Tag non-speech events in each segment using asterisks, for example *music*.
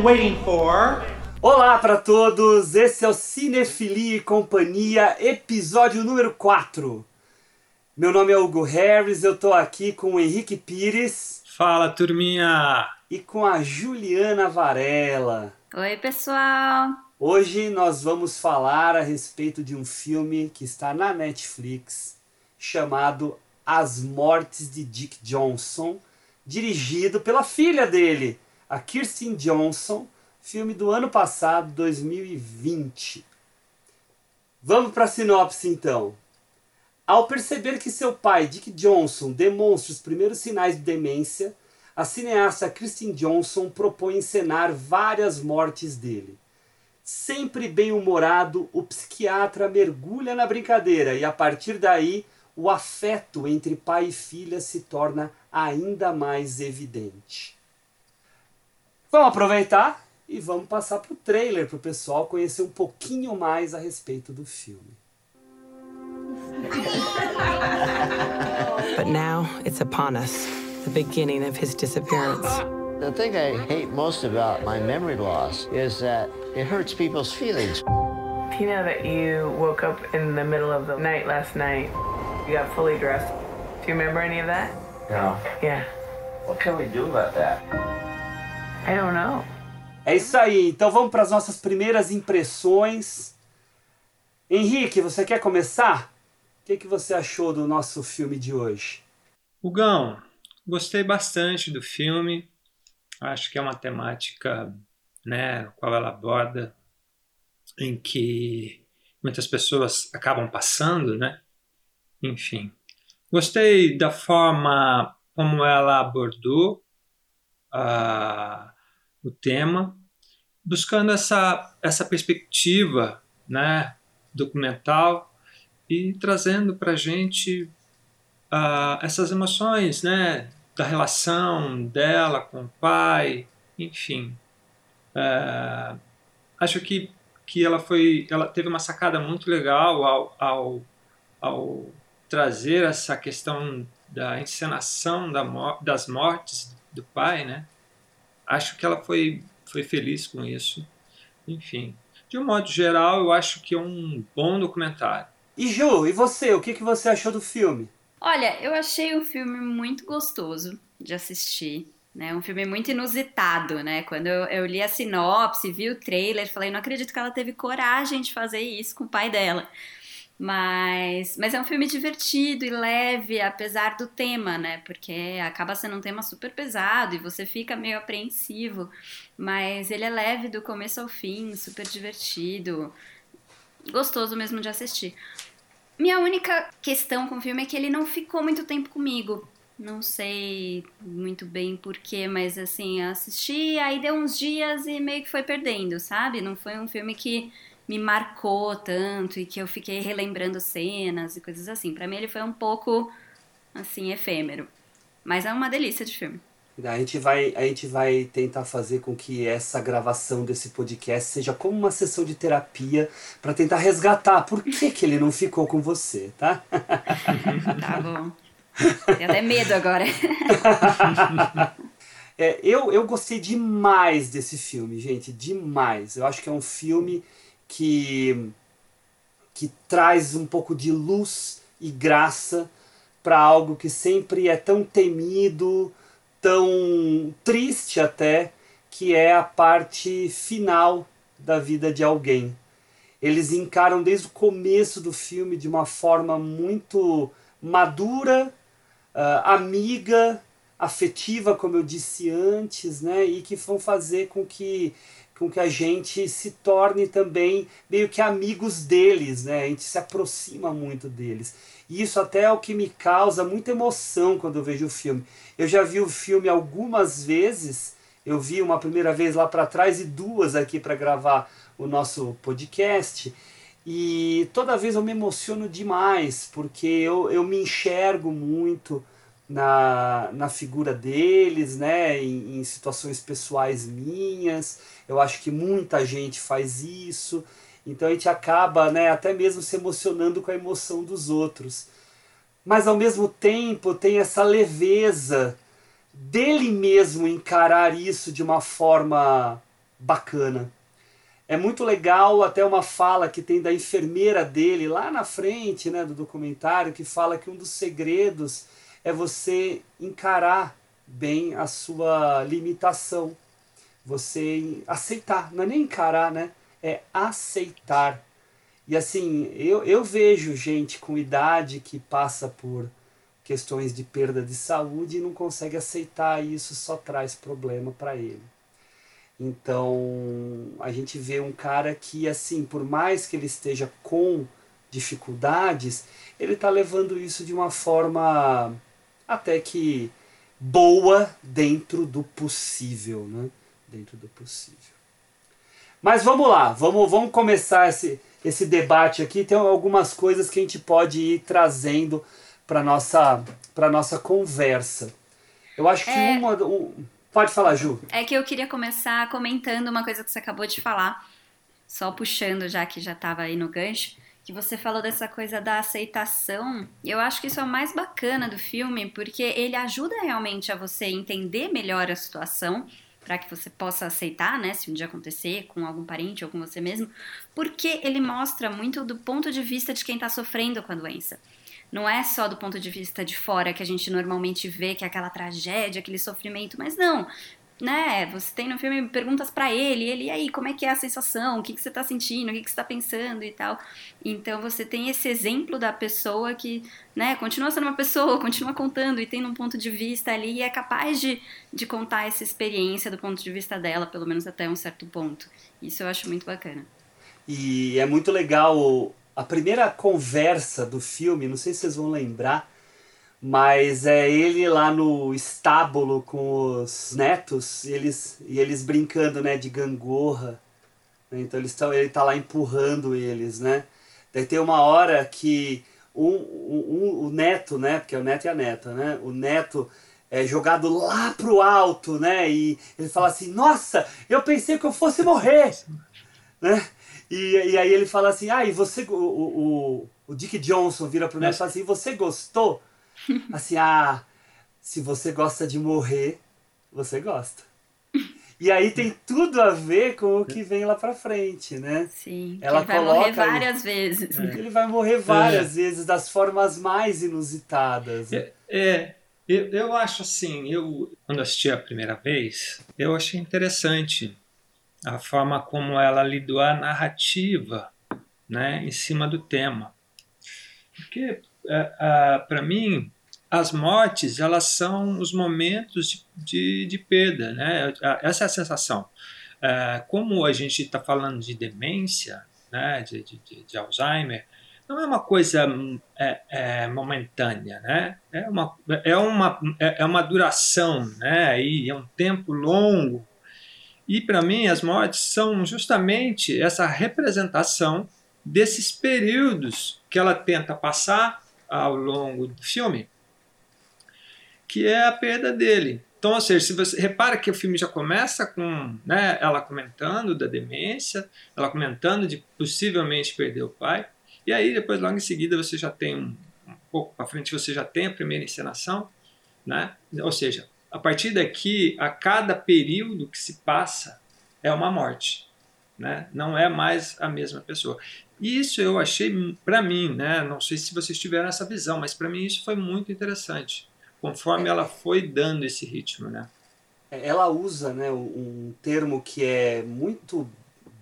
been waiting for. Olá para todos, esse é o Cinefilia e Companhia, episódio número 4. Meu nome é Hugo Harris, eu tô aqui com o Henrique Pires. Fala, turminha! E com a Juliana Varela. Oi, pessoal! Hoje nós vamos falar a respeito de um filme que está na Netflix chamado As Mortes de Dick Johnson, dirigido pela filha dele, a Kirsten Johnson, filme do ano passado, 2020. Vamos para a sinopse então. Ao perceber que seu pai, Dick Johnson, demonstra os primeiros sinais de demência, a cineasta Kristen Johnson propõe encenar várias mortes dele. Sempre bem-humorado, o psiquiatra mergulha na brincadeira e a partir daí o afeto entre pai e filha se torna ainda mais evidente. Vamos aproveitar e vamos passar para o trailer para o pessoal conhecer um pouquinho mais a respeito do filme. But now it's upon us, the beginning of his disappearance. The thing I hate most about my memory loss is that it hurts people's feelings. You know that you woke up in the middle of the night last night. You got fully dressed. Do you remember any of that? No. Yeah. What can we do about that? I don't know. É isso aí, então vamos para as nossas primeiras impressões. Henrique, você quer começar? O que, que você achou do nosso filme de hoje? Hugão, gostei bastante do filme. Acho que é uma temática, né, qual ela aborda, em que muitas pessoas acabam passando, né? Enfim, gostei da forma como ela abordou o tema, buscando essa, essa perspectiva, né, documental e trazendo para a gente uh, essas emoções, né, da relação dela com o pai, enfim. Uh, acho que, que ela foi, ela teve uma sacada muito legal ao, ao, ao trazer essa questão da encenação da das mortes do pai, né? Acho que ela foi, foi feliz com isso. Enfim, de um modo geral, eu acho que é um bom documentário. E Ju, e você? O que, que você achou do filme? Olha, eu achei o filme muito gostoso de assistir. Né, um filme muito inusitado, né? Quando eu, eu, li a sinopse, vi o trailer, falei, não acredito que ela teve coragem de fazer isso com o pai dela. Mas, mas é um filme divertido e leve, apesar do tema, né? Porque acaba sendo um tema super pesado e você fica meio apreensivo. Mas ele é leve do começo ao fim, super divertido. Gostoso mesmo de assistir. Minha única questão com o filme é que ele não ficou muito tempo comigo. Não sei muito bem porquê, mas assim, assisti, aí deu uns dias e meio que foi perdendo, sabe? Não foi um filme que me marcou tanto e que eu fiquei relembrando cenas e coisas assim. Para mim ele foi um pouco assim efêmero, mas é uma delícia de filme. A gente, vai, a gente vai tentar fazer com que essa gravação desse podcast seja como uma sessão de terapia para tentar resgatar por que, que ele não ficou com você, tá? *laughs* tá bom. Tenho até medo agora. *laughs* é, eu, eu gostei demais desse filme, gente, demais. Eu acho que é um filme que, que traz um pouco de luz e graça para algo que sempre é tão temido, tão triste até, que é a parte final da vida de alguém. Eles encaram desde o começo do filme de uma forma muito madura, uh, amiga, afetiva, como eu disse antes, né? E que vão fazer com que com que a gente se torne também meio que amigos deles, né? A gente se aproxima muito deles. E isso até é o que me causa muita emoção quando eu vejo o filme. Eu já vi o filme algumas vezes. Eu vi uma primeira vez lá para trás e duas aqui para gravar o nosso podcast. E toda vez eu me emociono demais, porque eu, eu me enxergo muito na, na figura deles, né, em, em, situações pessoais minhas. Eu acho que muita gente faz isso. Então a gente acaba, né, até mesmo se emocionando com a emoção dos outros. Mas ao mesmo tempo tem essa leveza dele mesmo encarar isso de uma forma bacana. É muito legal até uma fala que tem da enfermeira dele lá na frente né, do documentário, que fala que um dos segredos é você encarar bem a sua limitação. Você aceitar, não é nem encarar, né? É aceitar. E assim, eu, eu vejo gente com idade que passa por questões de perda de saúde e não consegue aceitar isso, só traz problema para ele. Então, a gente vê um cara que, assim, por mais que ele esteja com dificuldades, ele está levando isso de uma forma até que boa dentro do possível, né? Dentro do possível. Mas vamos lá, vamos, vamos começar esse, esse debate aqui. Tem algumas coisas que a gente pode ir trazendo para nossa para nossa conversa. Eu acho que é... uma um, Pode falar, Ju. É que eu queria começar comentando uma coisa que você acabou de falar, só puxando já que já estava aí no gancho, que você falou dessa coisa da aceitação. Eu acho que isso é o mais bacana do filme, porque ele ajuda realmente a você entender melhor a situação para que você possa aceitar, né, se um dia acontecer com algum parente ou com você mesmo, porque ele mostra muito do ponto de vista de quem está sofrendo com a doença não é só do ponto de vista de fora que a gente normalmente vê que é aquela tragédia, aquele sofrimento, mas não. Né, você tem no filme perguntas para ele, ele, e aí, como é que é a sensação? O que, que você tá sentindo? O que, que você tá pensando e tal. Então você tem esse exemplo da pessoa que, né, continua sendo uma pessoa, *laughs* continua contando e tem um ponto de vista ali e é capaz de, de contar essa experiência do ponto de vista dela, pelo menos até um certo ponto. Isso eu acho muito bacana. E é muito legal a primeira conversa do filme, não sei se vocês vão lembrar, mas é ele lá no estábulo com os netos e eles, e eles brincando né, de gangorra. Né? Então eles tão, ele tá lá empurrando eles, né? Daí tem uma hora que um, um, um, o neto, né? Porque é o neto e a neta, né? O neto é jogado lá pro alto, né? E ele fala assim, nossa, eu pensei que eu fosse morrer, *laughs* né? E, e aí ele fala assim, ah, e você, o, o, o Dick Johnson vira pro Neto e fala assim, você gostou? *laughs* Assim, ah, se você gosta de morrer, você gosta. E aí tem tudo a ver com o que vem lá pra frente, né? Sim, Ela ele vai coloca morrer várias vezes. *laughs* Ele vai morrer várias é. vezes, das formas mais inusitadas. É, é eu, eu acho assim, eu quando assisti a primeira vez, eu achei interessante a forma como ela lidou a narrativa né, em cima do tema. Porque, é, é, para mim, as mortes elas são os momentos de, de, de perda. Né? Essa é a sensação. É, como a gente está falando de demência, né, de, de, de, Alzheimer, não é uma coisa é, é, momentânea, né? É uma, é uma, é uma duração, né? E é um tempo longo e para mim, as mortes são justamente essa representação desses períodos que ela tenta passar ao longo do filme, que é a perda dele. Então, ou seja, se você repara que o filme já começa com né, ela comentando da demência, ela comentando de possivelmente perder o pai, e aí depois logo em seguida você já tem um, um pouco para frente você já tem a primeira encenação, né? Ou seja, a partir daqui, a cada período que se passa é uma morte. Né? Não é mais a mesma pessoa. E isso eu achei, para mim, né? não sei se vocês tiveram essa visão, mas para mim isso foi muito interessante, conforme ela foi dando esse ritmo. Né? É, ela usa né, um termo que é muito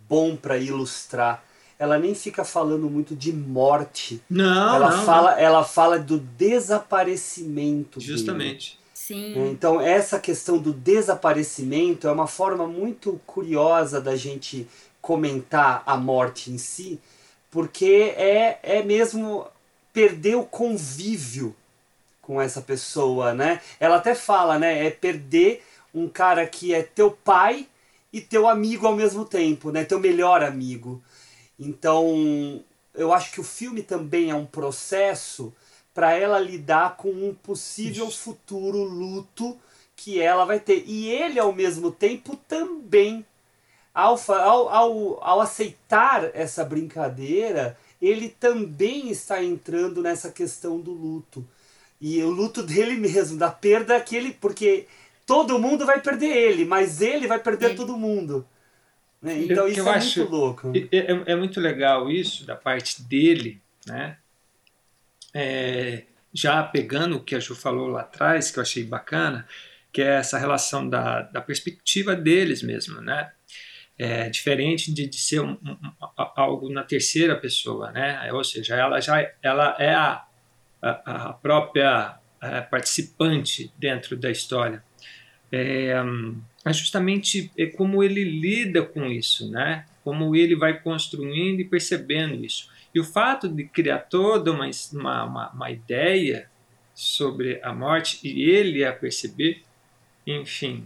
bom para ilustrar. Ela nem fica falando muito de morte. Não, ela não, fala, não. ela fala do desaparecimento. Justamente. Dele. Sim. Né? Então, essa questão do desaparecimento é uma forma muito curiosa da gente comentar a morte em si, porque é, é mesmo perder o convívio com essa pessoa, né? Ela até fala, né? É perder um cara que é teu pai e teu amigo ao mesmo tempo, né? Teu melhor amigo. Então, eu acho que o filme também é um processo para ela lidar com um possível futuro luto que ela vai ter. E ele, ao mesmo tempo, também, ao, ao, ao, ao aceitar essa brincadeira, ele também está entrando nessa questão do luto. E o luto dele mesmo, da perda que ele. Porque todo mundo vai perder ele, mas ele vai perder todo mundo. Né? Então Eu- isso eu é acho- muito louco. E- É, é muito legal isso da parte dele, né? É, já pegando o que a Ju falou lá atrás, que eu achei bacana, que é essa relação da, da perspectiva deles mesmo, né? É diferente de, de ser um- um- a- algo na terceira pessoa, né? Ou seja, ela já ela é a, a, a própria eh, participante dentro da história. É, é justamente é como ele lida com isso, né? Como ele vai construindo e percebendo isso. E o fato de criar toda uma, uma, uma ideia sobre a morte e ele a perceber, enfim,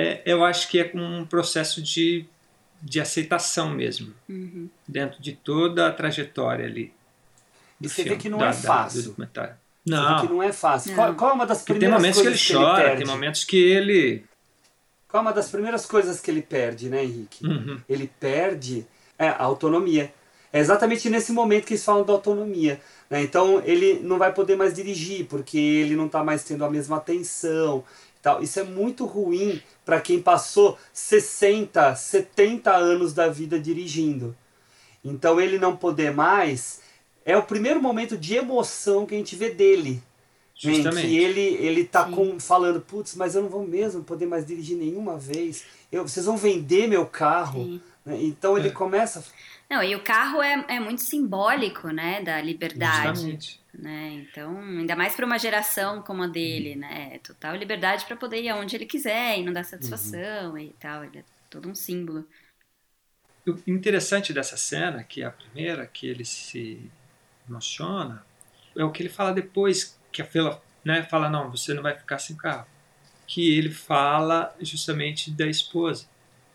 é, eu acho que é um processo de, de aceitação mesmo, Uhum. dentro de toda a trajetória ali. E do você vê filme, que não da- é da- fácil. Você vê Não, que não é fácil. Não. Qual, qual é uma das porque tem primeiras momentos que ele coisas que ele, chora, perde? tem momentos que ele. Qual é uma das primeiras coisas que ele perde, né, Henrique? Uhum. Ele perde é, a autonomia. É exatamente nesse momento que eles falam da autonomia. né? Então ele não vai poder mais dirigir, porque ele não está mais tendo a mesma atenção. Tal. Isso é muito ruim para quem passou 60, 70 anos da vida dirigindo. Então ele não poder mais é o primeiro momento de emoção que a gente vê dele. Em Justamente. que ele, ele tá com, falando, putz, mas eu não vou mesmo poder mais dirigir nenhuma vez. Eu, vocês vão vender meu carro. Sim. né? Então ele É. começa. Não, e o carro é, é muito simbólico, né, da liberdade. Justamente. né? Então, ainda mais para uma geração como a dele, né? Total liberdade para poder ir aonde ele quiser e não dar satisfação e tal. Ele é todo um símbolo. O interessante dessa cena, que é a primeira, que ele se emociona, é o que ele fala depois, que a Fela né, fala, não, você não vai ficar sem carro. Que ele fala justamente da esposa.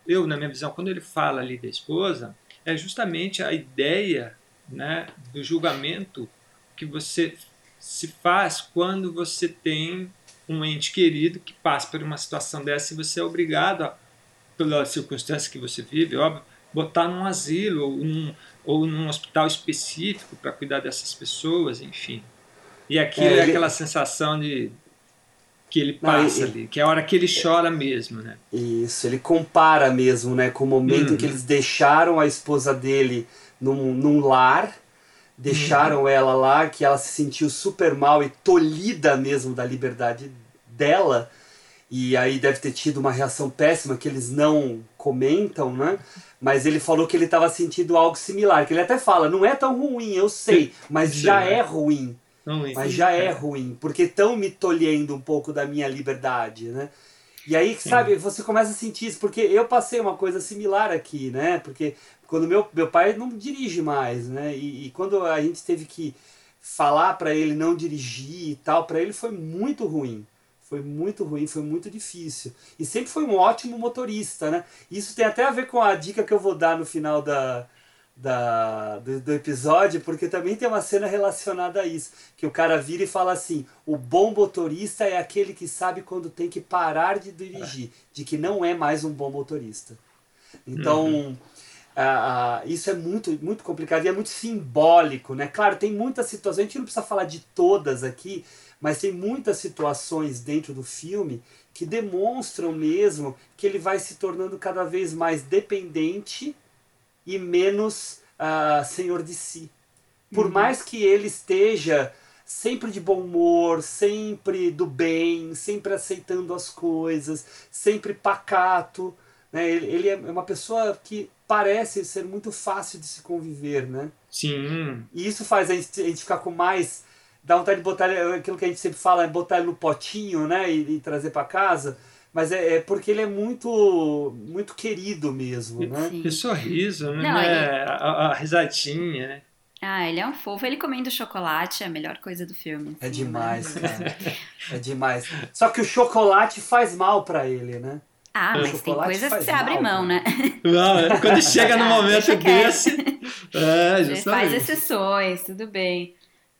Eu, na minha visão, quando ele fala ali da esposa, é justamente a ideia né, do julgamento que você se faz quando você tem um ente querido que passa por uma situação dessa e você é obrigado, a, pela circunstância que você vive, óbvio, botar num asilo ou num, ou num hospital específico para cuidar dessas pessoas, enfim. E aquilo É, é, aquela sensação de que ele Não, passa e- ali, que é a hora que ele chora mesmo, né? Isso, ele compara mesmo, né, com o momento em que Uhum. eles deixaram a esposa dele num, num lar, deixaram Uhum. ela lá, que ela se sentiu super mal e tolhida mesmo da liberdade dela. E aí deve ter tido uma reação péssima que eles não comentam, né? Mas ele falou que ele estava sentindo algo similar, que ele até fala, não é tão ruim, eu sei, mas Sim, já né? é ruim. Não, Mas já é ruim, porque estão me tolhendo um pouco da minha liberdade, né? E aí, sabe, você começa a sentir isso, porque eu passei uma coisa similar aqui, né? Porque quando meu, meu pai não dirige mais, né? E, e quando a gente teve que falar para ele não dirigir e tal, para ele foi muito ruim. Foi muito ruim, foi muito difícil. E sempre foi um ótimo motorista, né? Isso tem até a ver com a dica que eu vou dar no final da, da, do, do episódio, porque também tem uma cena relacionada a isso. Que o cara vira e fala assim: o bom motorista é aquele que sabe quando tem que parar de dirigir, de que não é mais um bom motorista. Então. ah, ah, isso é muito, muito complicado e é muito simbólico, né? Claro, tem muitas situações, a gente não precisa falar de todas aqui, mas tem muitas situações dentro do filme que demonstram mesmo que ele vai se tornando cada vez mais dependente e menos ah, senhor de si. Por mais que ele esteja sempre de bom humor, sempre do bem, sempre aceitando as coisas, sempre pacato, né? ele, ele é uma pessoa que parece ser muito fácil de se conviver, né? Sim, E isso faz a gente, a gente ficar com mais. Dá vontade de botar ele- aquilo que a gente sempre fala, é botar ele no potinho, né? E, e trazer para casa. Mas é, é porque ele é muito muito querido mesmo, né? Sim. e o sorriso, né? Não, a, a risadinha, né? Ah, ele é um fofo. Ele comendo chocolate é a melhor coisa do filme. É demais, cara. É demais. Só que o chocolate faz mal para ele, né? Ah, O mas tem coisas que você abre mal, mão, cara. né? Não, é quando chega no momento Deixa quieto. desse. É, A gente faz justamente. exceções, tudo bem.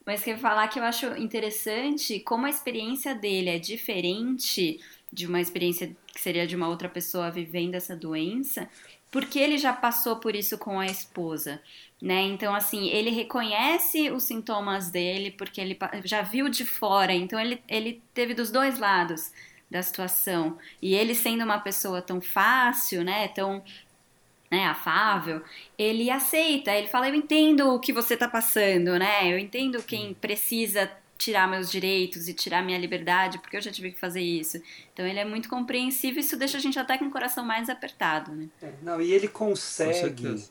Mas quero falar que eu acho interessante como a experiência dele é diferente de uma experiência que seria de uma outra pessoa vivendo essa doença, porque ele já passou por isso com a esposa, né? Então, assim, ele reconhece os sintomas dele porque ele já viu de fora, então ele, ele teve dos dois lados, da situação. E ele sendo uma pessoa tão fácil, né, tão né, afável, ele aceita, ele fala, eu entendo o que você está passando, né, eu entendo quem precisa tirar meus direitos e tirar minha liberdade, porque eu já tive que fazer isso. Então ele é muito compreensível e isso deixa a gente até com o coração mais apertado, né. É, não, e ele consegue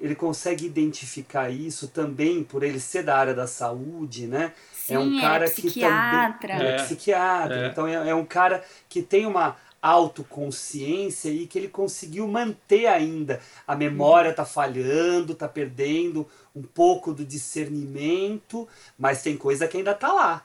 ele consegue identificar isso também por ele ser da área da saúde, né? Sim, é um cara é que também é, É. psiquiatra, É. então é, é um cara que tem uma autoconsciência e que ele conseguiu manter ainda. A memória tá falhando, tá perdendo um pouco do discernimento, mas tem coisa que ainda tá lá.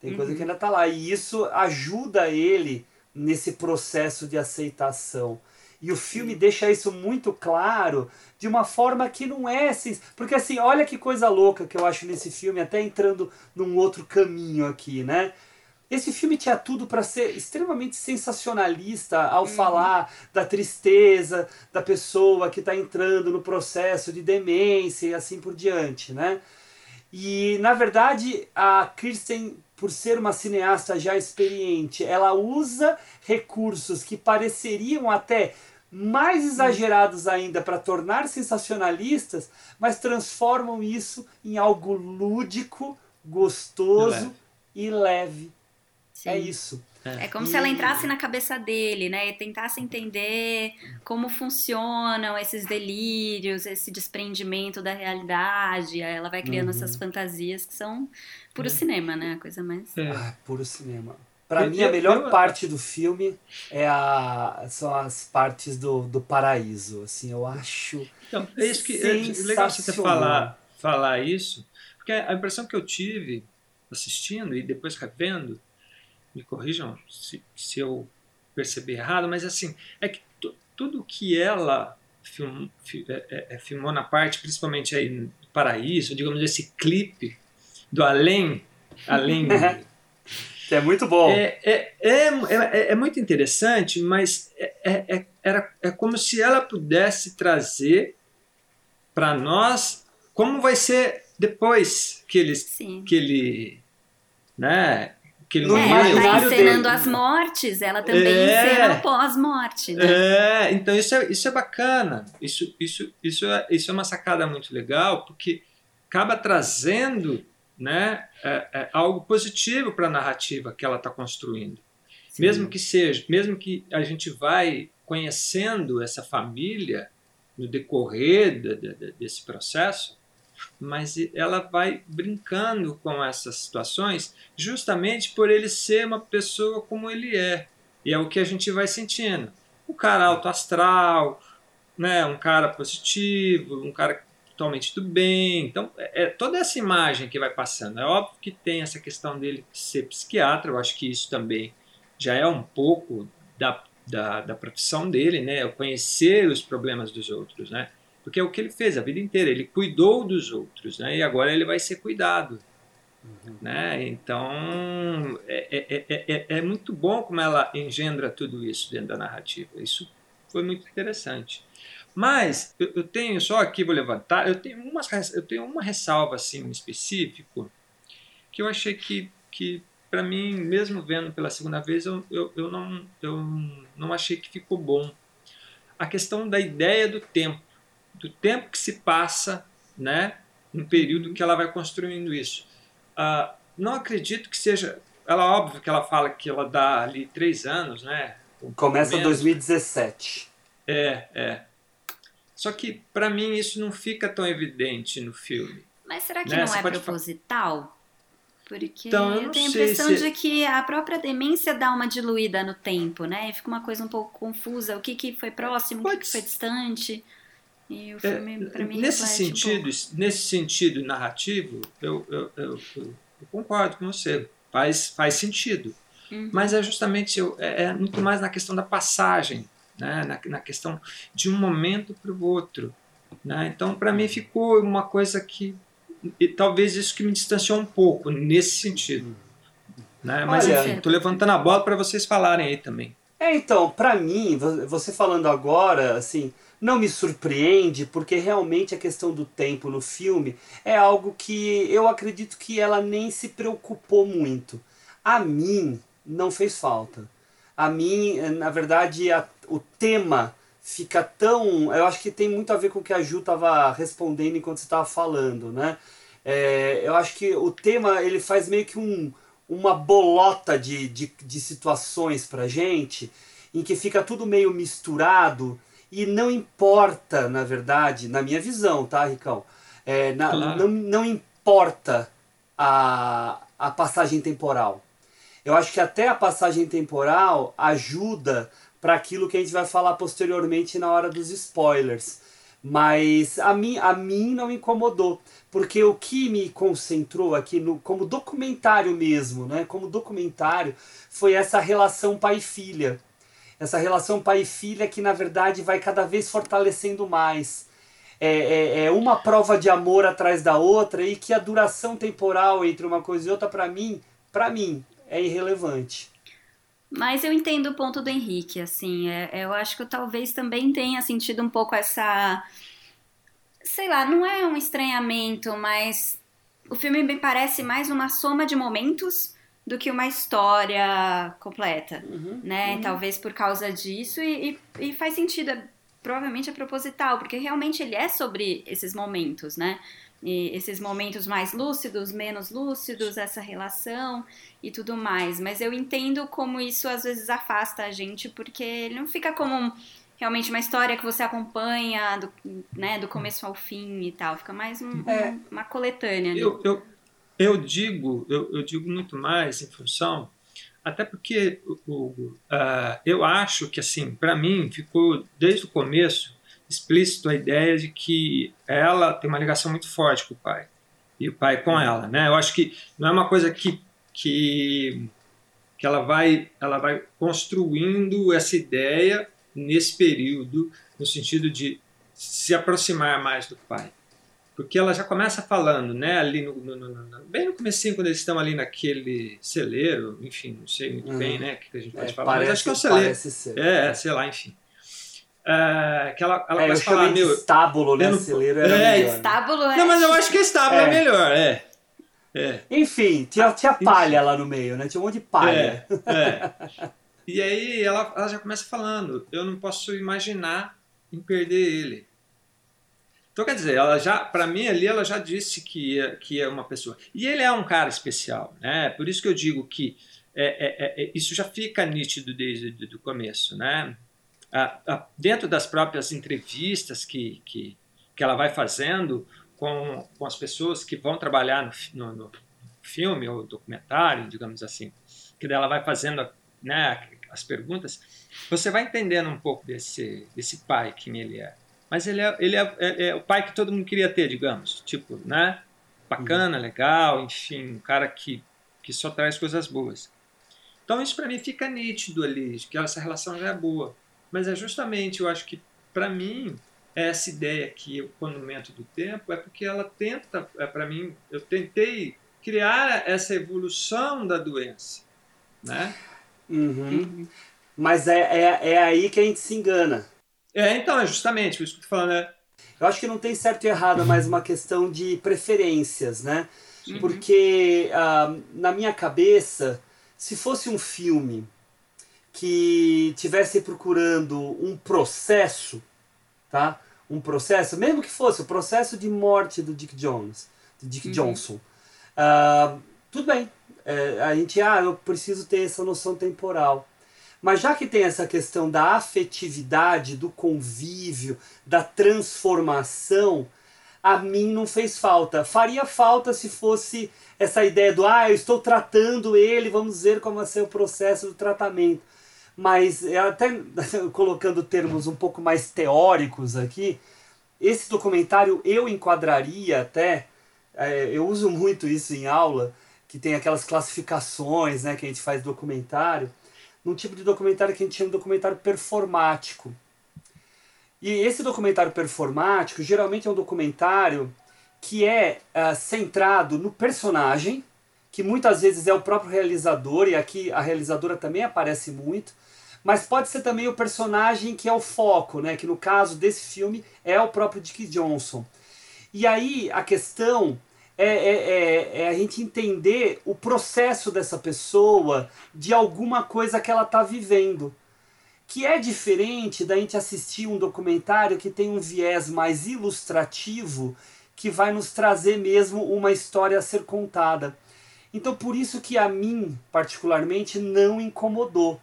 Tem coisa que ainda tá lá e isso ajuda ele nesse processo de aceitação. E o filme deixa isso muito claro de uma forma que não é assim. Porque assim, olha que coisa louca que eu acho nesse filme, até entrando num outro caminho aqui, né? Esse filme tinha tudo para ser extremamente sensacionalista ao falar da tristeza da pessoa que está entrando no processo de demência e assim por diante, né? E na verdade a Kirsten, por ser uma cineasta já experiente, ela usa recursos que pareceriam até mais exagerados ainda para tornar sensacionalistas, mas transformam isso em algo lúdico, gostoso Leve. e leve. Sim. É isso. É como E- se ela entrasse na cabeça dele, né? E tentasse entender como funcionam esses delírios, esse desprendimento da realidade. Aí ela vai criando Uhum. essas fantasias que são puro cinema, né? A coisa mais. É. Ah, puro cinema. Pra Eu- mim, a melhor eu- parte do filme é a, são as partes do, do paraíso. Assim, eu acho. Então, é isso que é legal você falar, falar isso, porque a impressão que eu tive assistindo e depois revendo, me corrijam se, se eu perceber errado, mas assim, é que tu- tudo que ela film, fi- é- é- é, filmou na parte, principalmente aí no Paraíso, digamos, esse clipe do além, além *laughs* É muito bom. é, é, é, é, é muito interessante, mas é, é, é- era, é como se ela pudesse trazer para nós como vai ser depois que ele, Sim. que ele, né, que ele No É, ela tá encenando dele. as mortes, ela também É. encena o pós-morte, né? É, então isso é, isso é bacana. Isso, isso, isso, é, isso é uma sacada muito legal, porque acaba trazendo né, é, é, algo positivo para a narrativa que ela está construindo. Mesmo que seja, mesmo que a gente vai conhecendo essa família no decorrer de- de- de- desse processo, mas ela vai brincando com essas situações justamente por ele ser uma pessoa como ele é. E é o que a gente vai sentindo. Um cara alto astral, né, um cara positivo, um cara totalmente do bem. Então, é, é toda essa imagem que vai passando. É óbvio que tem essa questão dele ser psiquiatra, eu acho que isso também já é um pouco da, da, da profissão dele, né? Eu conhecer os problemas dos outros, né? Porque é o que ele fez a vida inteira, ele cuidou dos outros, né? E agora ele vai ser cuidado. Né? Então é, é, é, é, é muito bom como ela engendra tudo isso dentro da narrativa. Isso foi muito interessante. Mas eu, eu tenho só aqui vou levantar. Eu tenho umas eu tenho uma ressalva assim em específico que eu achei que que para mim mesmo vendo pela segunda vez eu, eu, eu não eu não achei que ficou bom. A questão da ideia do tempo, do tempo que se passa, né? No período que ela vai construindo isso. Ah, não acredito que seja. Ela, óbvio que ela fala que ela dá ali três anos, né? Começa em menos. 2017. É, é. Só que, para mim, isso não fica tão evidente no filme. Mas será que Né, não você é pode proposital? Porque Então, eu eu tenho a impressão se- de que a própria demência dá uma diluída no tempo, né? E fica uma coisa um pouco confusa. O que, que foi próximo, o que, Pode que foi distante. E o É, filme, pra mim, nesse um sentido, pouco. nesse sentido narrativo, eu, eu, eu, eu- eu concordo com você. Faz, faz sentido. Uhum. Mas é justamente eu- é, é muito mais na questão da passagem, né? na, na questão de um momento para o outro. Né? Então, para mim, ficou uma coisa que. E talvez isso que me distanciou um pouco nesse sentido. Né? Mas Olha- enfim, estou levantando a bola para vocês falarem aí também. É, então, pra mim, vo- você falando agora, assim, não me surpreende, porque realmente a questão do tempo no filme é algo que eu acredito que ela nem se preocupou muito. A mim, não fez falta. a mim, na verdade, a, o tema fica tão. Eu acho que tem muito a ver com o que a Ju estava respondendo enquanto você estava falando, né? É, eu acho que o tema ele faz meio que um, uma bolota de, de, de situações pra gente, em que fica tudo meio misturado e não importa, na verdade, na minha visão, tá, Ricão? É, na, Claro. não, não importa a, a passagem temporal. Eu acho que até a passagem temporal ajuda para aquilo que a gente vai falar posteriormente na hora dos spoilers. Mas a mim, a mim não incomodou, porque o que me concentrou aqui no, como documentário mesmo, né? Como documentário, foi essa relação pai e filha. Essa relação pai e filha que na verdade vai cada vez fortalecendo mais. É, é, é uma prova de amor atrás da outra e que a duração temporal entre uma coisa e outra, para mim, para mim, é irrelevante. Mas eu entendo o ponto do Henrique, assim, é- eu acho que eu talvez também tenha sentido um pouco essa, sei lá, não é um estranhamento, mas o filme me parece mais uma soma de momentos do que uma história completa, né? Talvez por causa disso e, e- e faz sentido, é- provavelmente é proposital, porque realmente ele é sobre esses momentos, né? E esses momentos mais lúcidos, menos lúcidos, essa relação e tudo mais. Mas eu entendo como isso às vezes afasta a gente, porque ele não fica como um- realmente uma história que você acompanha do, né, do começo ao fim e tal. Fica mais um- É. um- uma coletânea. Eu, eu, eu digo, eu, eu digo muito mais em função, até porque o- o- ah, eu acho que assim, para mim ficou desde o começo explícito a ideia de que ela tem uma ligação muito forte com o pai e o pai com ela, né? Eu acho que não é uma coisa que que, que ela vai ela vai construindo essa ideia nesse período no sentido de se aproximar mais do pai porque ela já começa falando, né, ali no, no- no- no- bem no comecinho, quando eles estão ali naquele celeiro, enfim, não sei muito Uhum. bem, né, o que a gente pode É, falar, mas acho que é parece, celeiro. parece ser. É, sei lá, enfim. É, que ela, ela É, começa a falar, meu... estábulo, né? não- Celeiro era É, melhor. né? Estábulo é. Não, mas eu acho que estável é, É. melhor, é. É. Enfim, tinha, tinha palha lá no meio, né? Tinha um monte de palha. É, é. E aí ela, ela já começa falando, eu não posso imaginar em perder ele. Então quer dizer, ela já, para mim ali ela já disse que é, que é uma pessoa. E ele é um cara especial, né? Por isso que eu digo que é, é, é, isso já fica nítido desde o começo, né? A- a- dentro das próprias entrevistas que, que, que ela vai fazendo com, com as pessoas que vão trabalhar no, no, no filme ou documentário, digamos assim, que ela vai fazendo né, as perguntas, você vai entendendo um pouco desse, desse pai, quem ele é. Mas ele, é, ele é, é- é o pai que todo mundo queria ter, digamos. Tipo, né? Bacana, legal, enfim, um cara que, que só traz coisas boas. Então isso para mim fica nítido ali, que essa relação já é boa. Mas é justamente, eu acho que para mim, essa ideia que o condomento do tempo é porque ela tenta, é, para mim, eu tentei criar essa evolução da doença, né? Uhum. Mas é, é, é aí que a gente se engana. É, então, é justamente, isso que eu tô falando, né? Eu acho que não tem certo e errado, é mais uma questão de preferências, né? Porque ah, na minha cabeça, se fosse um filme que tivesse procurando um processo, tá? Um processo, mesmo que fosse o processo de morte do Dick Jones, do Dick Johnson, ah, tudo bem. É, a gente, ah, eu preciso ter essa noção temporal. Mas já que tem essa questão da afetividade, do convívio, da transformação, a mim não fez falta. Faria falta se fosse essa ideia do, ah, eu estou tratando ele, vamos ver como vai ser o processo do tratamento. Mas é até *laughs* colocando termos um pouco mais teóricos aqui, esse documentário eu enquadraria até, é, eu uso muito isso em aula, que tem aquelas classificações né, que a gente faz documentário, num tipo de documentário que a gente chama de documentário performático. E esse documentário performático geralmente é um documentário que é ah, centrado no personagem, que muitas vezes é o próprio realizador, e aqui a realizadora também aparece muito, mas pode ser também o personagem que é o foco, né? que no caso desse filme é o próprio Dick Johnson. E aí a questão é, é, é, é, a gente entender o processo dessa pessoa de alguma coisa que ela está vivendo. Que é diferente da gente assistir um documentário que tem um viés mais ilustrativo, que vai nos trazer mesmo uma história a ser contada. Então, por isso que a mim, particularmente, não incomodou.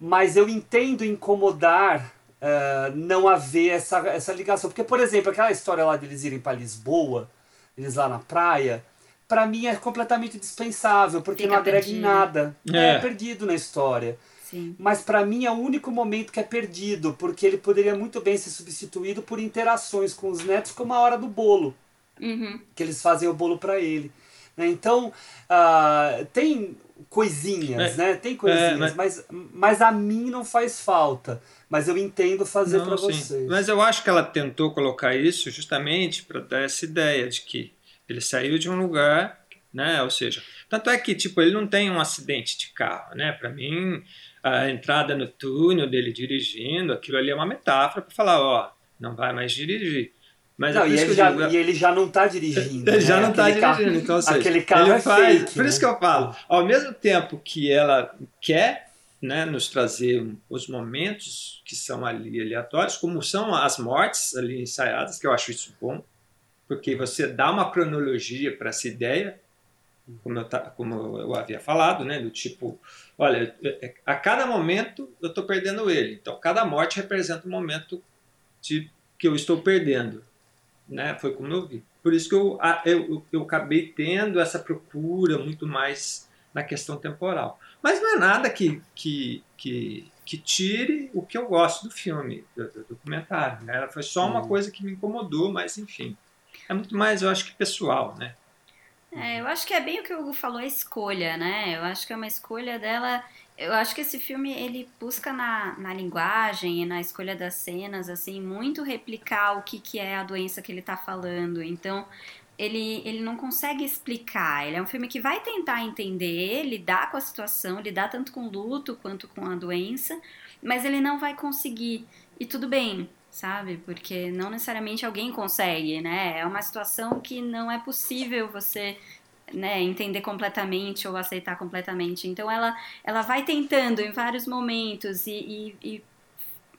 Mas eu entendo incomodar uh, não haver essa, essa ligação. Porque, por exemplo, aquela história lá deles irem para Lisboa, eles lá na praia, para mim é completamente dispensável, porque Fica não agrega perdido. em nada. É. é perdido na história. Sim. Mas para mim é o único momento que é perdido, porque ele poderia muito bem ser substituído por interações com os netos, como a hora do bolo. Uhum. Que eles fazem o bolo para ele. Né? Então, uh, tem coisinhas, é, né? Tem coisinhas, é, mas... mas... Mas, a mim não faz falta. Mas eu entendo fazer para vocês. Mas eu acho que ela tentou colocar isso justamente para dar essa ideia de que ele saiu de um lugar, né? Ou seja, tanto é que tipo ele não tem um acidente de carro, né? Para mim, a entrada no túnel dele dirigindo, aquilo ali é uma metáfora para falar, ó, não vai mais dirigir. Mas não, é e, ele já, digo, e, ele já, não está dirigindo. *laughs* Ele né? já não está dirigindo. Então, seja, aquele carro ele é faz, fake, Por né? isso que eu falo, ao mesmo tempo que ela quer né, nos trazer os momentos que são ali aleatórios, como são as mortes ali ensaiadas, que eu acho isso bom, porque você dá uma cronologia para essa ideia, como eu, como eu havia falado, né, do tipo, olha, é, a cada momento eu estou perdendo ele, então cada morte representa um momento de, que eu estou perdendo né? Foi como eu vi. Por isso que eu, eu, eu acabei tendo essa procura muito mais na questão temporal. Mas não é nada que, que, que, que tire o que eu gosto do filme, do, do documentário. Né? Foi só uma coisa que me incomodou, mas enfim. É muito mais, eu acho que pessoal, né? É, eu acho que é bem o que o Hugo falou, a escolha, né? Eu acho que é uma escolha dela eu acho que esse filme ele busca na, na linguagem e na escolha das cenas assim muito replicar o que, que é a doença que ele está falando. Então ele, ele não consegue explicar. Ele é um filme que vai tentar entender, lidar com a situação, lidar tanto com o luto quanto com a doença, mas ele não vai conseguir. E tudo bem, sabe? Porque não necessariamente alguém consegue, né? É uma situação que não é possível você né, entender completamente ou aceitar completamente. Então ela, ela vai tentando em vários momentos e, e, e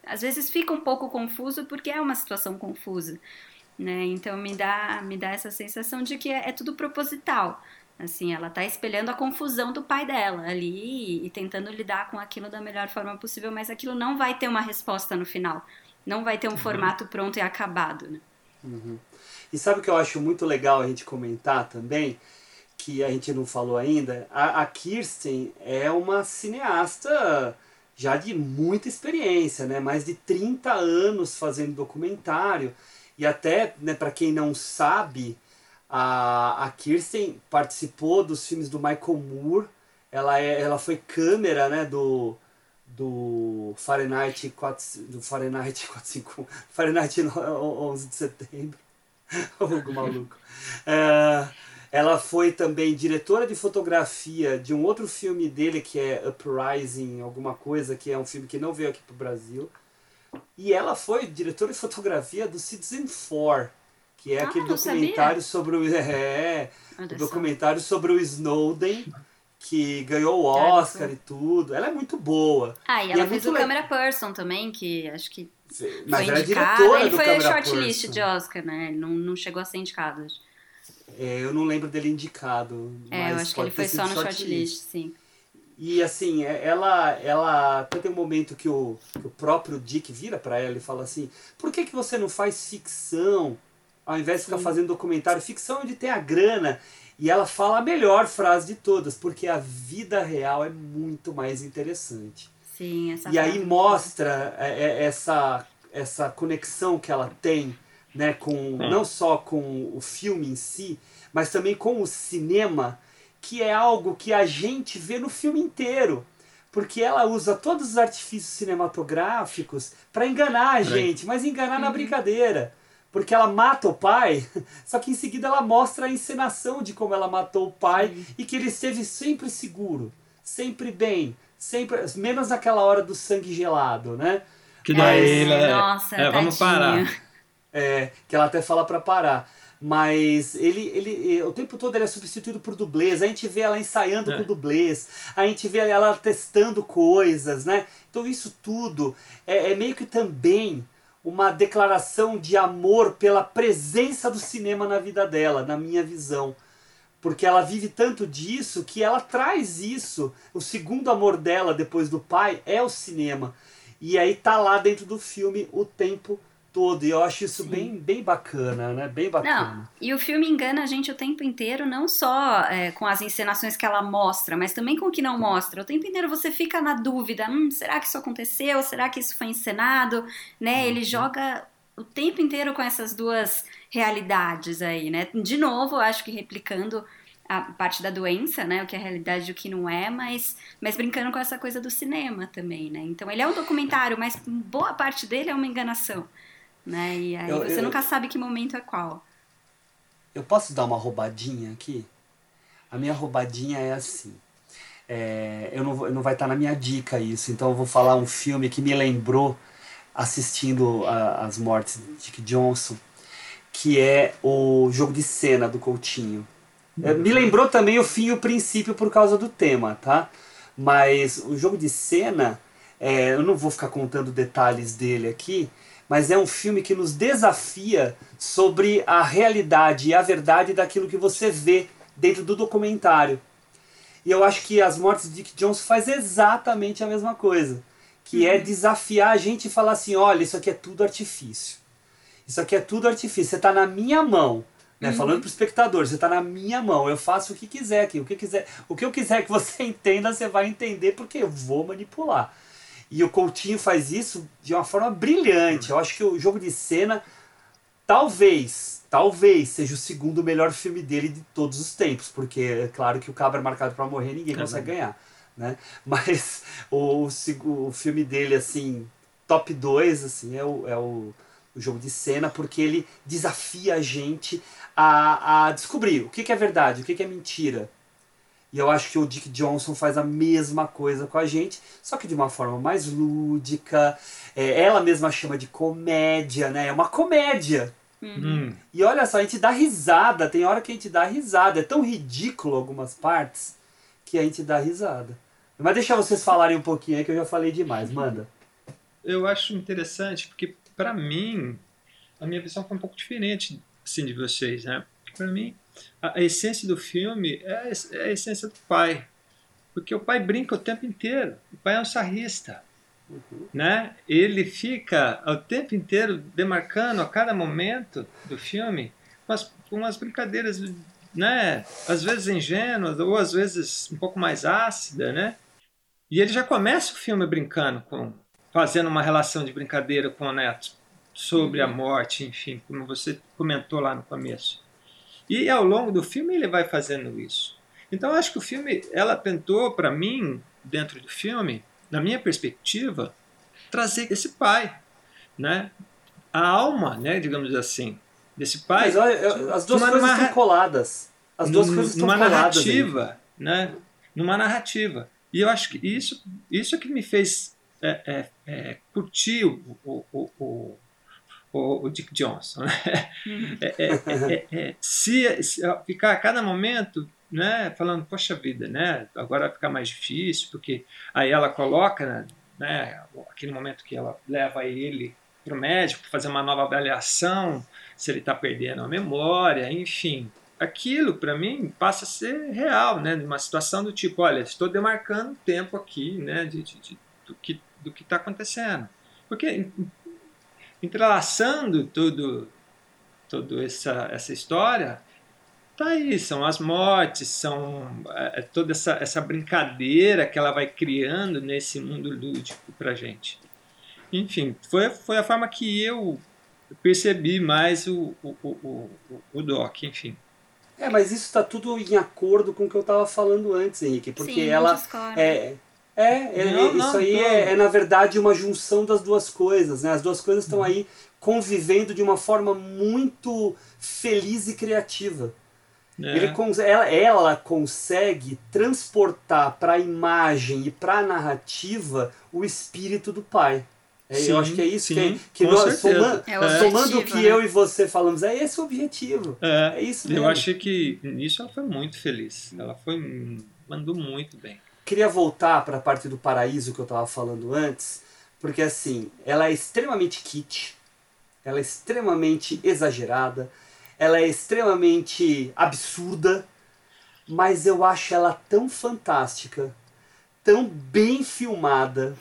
às vezes fica um pouco confuso porque é uma situação confusa. Né? Então me dá, me dá essa sensação de que é, é tudo proposital. Assim, ela está espelhando a confusão do pai dela ali e, e, tentando lidar com aquilo da melhor forma possível, mas aquilo não vai ter uma resposta no final. Não vai ter um uhum. formato pronto e acabado, né? Uhum. E sabe o que eu acho muito legal a gente comentar também? que a gente não falou ainda, a, a Kirsten é uma cineasta já de muita experiência, né? Mais de 30 anos fazendo documentário. E até, né, para quem não sabe, a, a Kirsten participou dos filmes do Michael Moore. Ela, é, ela foi câmera, né, do do Fahrenheit 4, do Fahrenheit *laughs* 45, Fahrenheit 11 de setembro. *laughs* Algo maluco. É, ela foi também diretora de fotografia de um outro filme dele que é Uprising, alguma coisa, que é um filme que não veio aqui pro Brasil. E ela foi diretora de fotografia do Citizen Four, que é ah, aquele documentário sabia. sobre o *laughs* é, documentário sobre o Snowden que ganhou o Oscar e tudo. Ela é muito boa. Ah, e ela e é fez o le... Camera Person também, que acho que Mas foi indicado. Ele foi shortlist de Oscar, né? Ele não, não chegou a ser indicado. É, eu não lembro dele indicado. É, eu acho que ele foi só no shortlist, short sim. E assim, é, ela, ela tem um momento que o, que o próprio Dick vira para ela e fala assim: por que, que você não faz ficção ao invés de ficar sim. fazendo documentário? Ficção onde tem a grana. E ela fala a melhor frase de todas, porque a vida real é muito mais interessante. Sim, essa E aí mostra é, é, essa, essa conexão que ela tem né, com não só com o filme em si, mas também com o cinema, que é algo que a gente vê no filme inteiro. Porque ela usa todos os artifícios cinematográficos para enganar a gente, mas enganar na uhum. brincadeira. Porque ela mata o pai, *laughs* só que em seguida ela mostra a encenação de como ela matou o pai uhum. e que ele esteve sempre seguro, sempre bem, sempre menos naquela hora do sangue gelado, né? Que daí, é, Nossa, é, vamos parar. É, que ela até fala para parar. Mas ele, ele o tempo todo ele é substituído por dublês. A gente vê ela ensaiando É. com dublês, a gente vê ela testando coisas, né? Então isso tudo é, é meio que também uma declaração de amor pela presença do cinema na vida dela, na minha visão. Porque ela vive tanto disso que ela traz isso. O segundo amor dela depois do pai é o cinema. E aí tá lá dentro do filme o tempo todo. E eu acho isso bem, bem bacana, né? Bem bacana. Não, e o filme engana a gente o tempo inteiro, não só é, com as encenações que ela mostra, mas também com o que não mostra. O tempo inteiro você fica na dúvida: hum, será que isso aconteceu? Será que isso foi encenado? Né? Ele joga o tempo inteiro com essas duas realidades aí, né? De novo, eu acho que replicando a parte da doença, né? O que é realidade e o que não é, mas, mas brincando com essa coisa do cinema também, né? Então ele é um documentário, mas boa parte dele é uma enganação. Né? E aí Eu- você eu- nunca sabe que momento é qual. Eu posso dar uma roubadinha aqui? A minha roubadinha é assim. É, eu não, vou- não vai estar na minha dica isso, então eu vou falar um filme que me lembrou assistindo a- as mortes de Dick Johnson, que é o jogo de cena do Coutinho. É, me lembrou também o fim e o princípio por causa do tema, tá? Mas o jogo de cena, é, eu não vou ficar contando detalhes dele aqui, mas é um filme que nos desafia sobre a realidade e a verdade daquilo que você vê dentro do documentário. E eu acho que As Mortes de Dick Johnson faz exatamente a mesma coisa, que é desafiar a gente e falar assim, olha, isso aqui é tudo artifício. Isso aqui é tudo artifício, você está na minha mão. Né? Falando pro espectador, você está na minha mão, eu faço o que quiser aqui, o que quiser, o que eu quiser que você *laughs* entenda, você vai entender porque eu vou manipular. E o Coutinho faz isso de uma forma brilhante. Eu acho que o jogo de cena talvez, talvez seja o segundo melhor filme dele de todos os tempos, porque é claro que o Cabra Marcado para Morrer ninguém consegue ganhar, né? *laughs* Mas o, seg- o filme dele assim, top 2 assim, é o, é o, o jogo de cena porque ele desafia a gente a, a descobrir o que, que é verdade, o que, que é mentira. E eu acho que o Dick Johnson faz a mesma coisa com a gente, só que de uma forma mais lúdica. É, ela mesma chama de comédia, né? É uma comédia. Hum, E olha só, a gente dá risada, tem hora que a gente dá risada. É tão ridículo algumas partes que a gente dá risada. Mas deixa vocês falarem um pouquinho aí que eu já falei demais, manda. eu acho interessante porque para mim a minha visão foi um pouco diferente assim de vocês, né? Para mim a, a essência do filme é, é a essência do pai, porque o pai brinca o tempo inteiro. O pai é um sarrista, né? Ele fica o tempo inteiro demarcando a cada momento do filme com as, com as brincadeiras, né? Às vezes ingênuas ou às vezes um pouco mais ácida, né? E ele já começa o filme brincando com fazendo uma relação de brincadeira com o neto sobre a morte, enfim, como você comentou lá no começo. E ao longo do filme ele vai fazendo isso. Então eu acho que o filme, ela tentou para mim, dentro do filme, na minha perspectiva, trazer esse pai, né? A alma, né, digamos assim, desse pai. Mas olha, eu- as duas Numa- coisas numa- estão coladas. As duas num- coisas estão numa coladas. aí. narrativa, né? Numa narrativa. E eu acho que isso, isso é que me fez é, é, é, curtir o, o, o, o, o- o Dick Johnson. né? É, é, é, é, é, se, se ficar a cada momento né, falando, poxa vida, né, agora vai ficar mais difícil, porque aí ela coloca né, aquele momento que ela leva ele para o médico fazer uma nova avaliação, se ele está perdendo a memória, enfim. Aquilo, para mim, passa a ser real, né? Numa situação do tipo, olha, estou demarcando tempo aqui, né? De, de- de- do que do que está acontecendo. Porque entrelaçando tudo, toda essa, essa história, tá aí, são as mortes, são é, toda essa, essa brincadeira que ela vai criando nesse mundo lúdico pra gente. Enfim, foi, foi a forma que eu percebi mais o, o, o, o, o Doc, enfim. É, mas isso está tudo em acordo com o que eu estava falando antes, Henrique, porque Sim, ela discordo. É é, é, Não, isso não, aí não. é, é, na verdade uma junção das duas coisas, né? As duas coisas estão aí convivendo de uma forma muito feliz e criativa. né? Ele ela, ela consegue transportar para a imagem e para a narrativa o espírito do pai. É, Sim, eu acho que é isso sim, que, que nós, somando, É o somando o que né? eu e você falamos, é esse o objetivo. É, É isso eu mesmo. achei que nisso ela foi muito feliz. Ela foi mandou muito bem. Queria voltar para a parte do paraíso que eu estava falando antes, porque assim, ela é extremamente kit, ela é extremamente exagerada, ela é extremamente absurda, mas eu acho ela tão fantástica, tão bem filmada.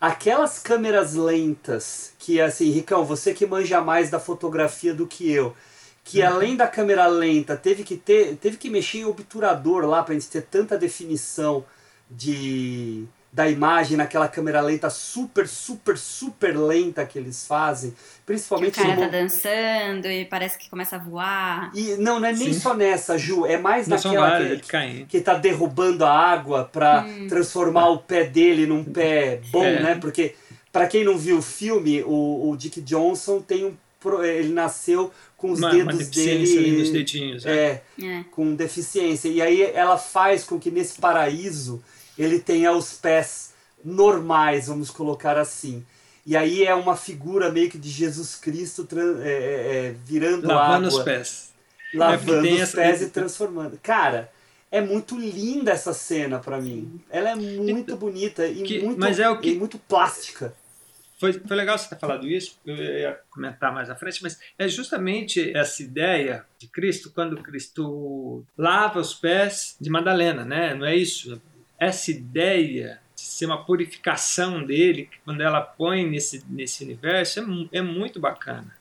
Aquelas câmeras lentas, que assim, Ricão, você que manja mais da fotografia do que eu, que além da câmera lenta, teve que ter, teve que mexer em obturador lá pra gente ter tanta definição de da imagem naquela câmera lenta super, super, super lenta que eles fazem, Que o principalmente cara no tá dançando e parece que começa a voar. e não, não é nem Sim. só nessa, Ju, é mais Não naquela várias, que, caindo. que tá derrubando a água pra transformar o pé dele num pé bom, É. né? Porque pra quem não viu o filme, o, o Dick Johnson tem um pro- ele nasceu com os Uma, dedos uma deficiência ali nos dele dedinhos. né? é, É. com deficiência. E aí ela faz com que nesse paraíso ele tenha os pés normais, vamos colocar assim. E aí é uma figura meio que de Jesus Cristo é, é, é, virando Lavando água os pés. lavando tem os essa- pés e transformando. Cara, é muito linda essa cena pra mim. Ela é muito bonita e Que- muito, mas é o que- muito plástica. Foi, foi legal você ter falado isso, eu ia comentar mais à frente, mas é justamente essa ideia de Cristo, quando Cristo lava os pés de Madalena, né? Não é isso? Essa ideia de ser uma purificação dele, quando ela põe nesse, nesse universo, é, é muito bacana.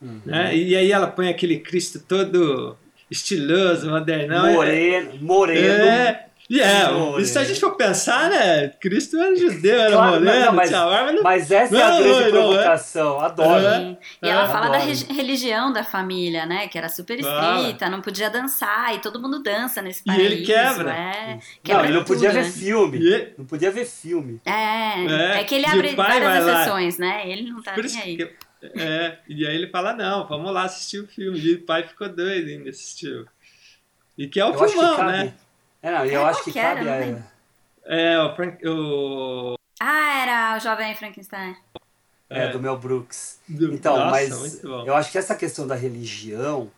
Né? E aí ela põe aquele Cristo todo estiloso, modernão. é- moreno, moreno. É, e é, se a gente for pensar, né? Cristo era judeu, era Claro, moreno, não, mas- tinha barba, não- Mas essa é a Não, grande não, não, é. provocação. Adoro. É. Sim. E ela É, fala da adoro. re- religião da família, né? Que era super estrita, não podia dançar, e todo mundo dança nesse E paraíso. ele quebra. É, Não, quebra ele não podia tudo, ver né? filme. E- Não podia ver filme. É, É, é, que ele abre várias lá. exceções, né? Ele não tá Por nem isso aí. que, é, e aí ele fala, não, vamos lá assistir o filme. E o pai ficou doido ainda assistiu. E que é o eu filmão, cabe. né? É, não, eu É, acho que que era? cabe. Não a-. É, o, Frank, o Ah, era o jovem Frankenstein. É, É. do Mel Brooks. do- Então, nossa, mas eu acho que essa questão da religião,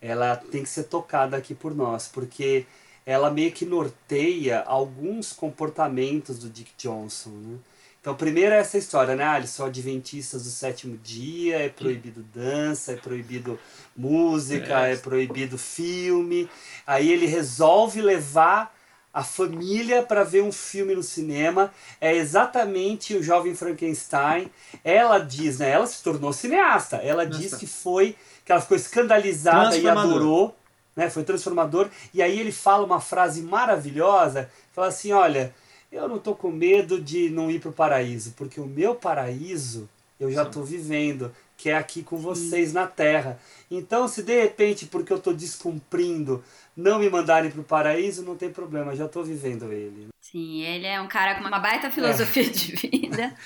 ela tem que ser tocada aqui por nós, porque ela meio que norteia alguns comportamentos do Dick Johnson, né? Então, primeiro é essa história, né? Ah, eles são adventistas do sétimo dia, é proibido dança, é proibido música, É. é proibido filme. Aí ele resolve levar a família para ver um filme no cinema. É exatamente o jovem Frankenstein. Ela diz, né? Ela se tornou cineasta. Ela Nossa. diz que foi, que ela ficou escandalizada e adorou, né? Foi transformador. E aí ele fala uma frase maravilhosa, fala assim, olha, eu não tô com medo de não ir pro paraíso, porque o meu paraíso eu já tô vivendo, que é aqui com vocês na Terra. Então, se de repente, porque eu tô descumprindo, não me mandarem pro paraíso, não tem problema, já tô vivendo ele. Sim, ele é um cara com uma baita filosofia de vida,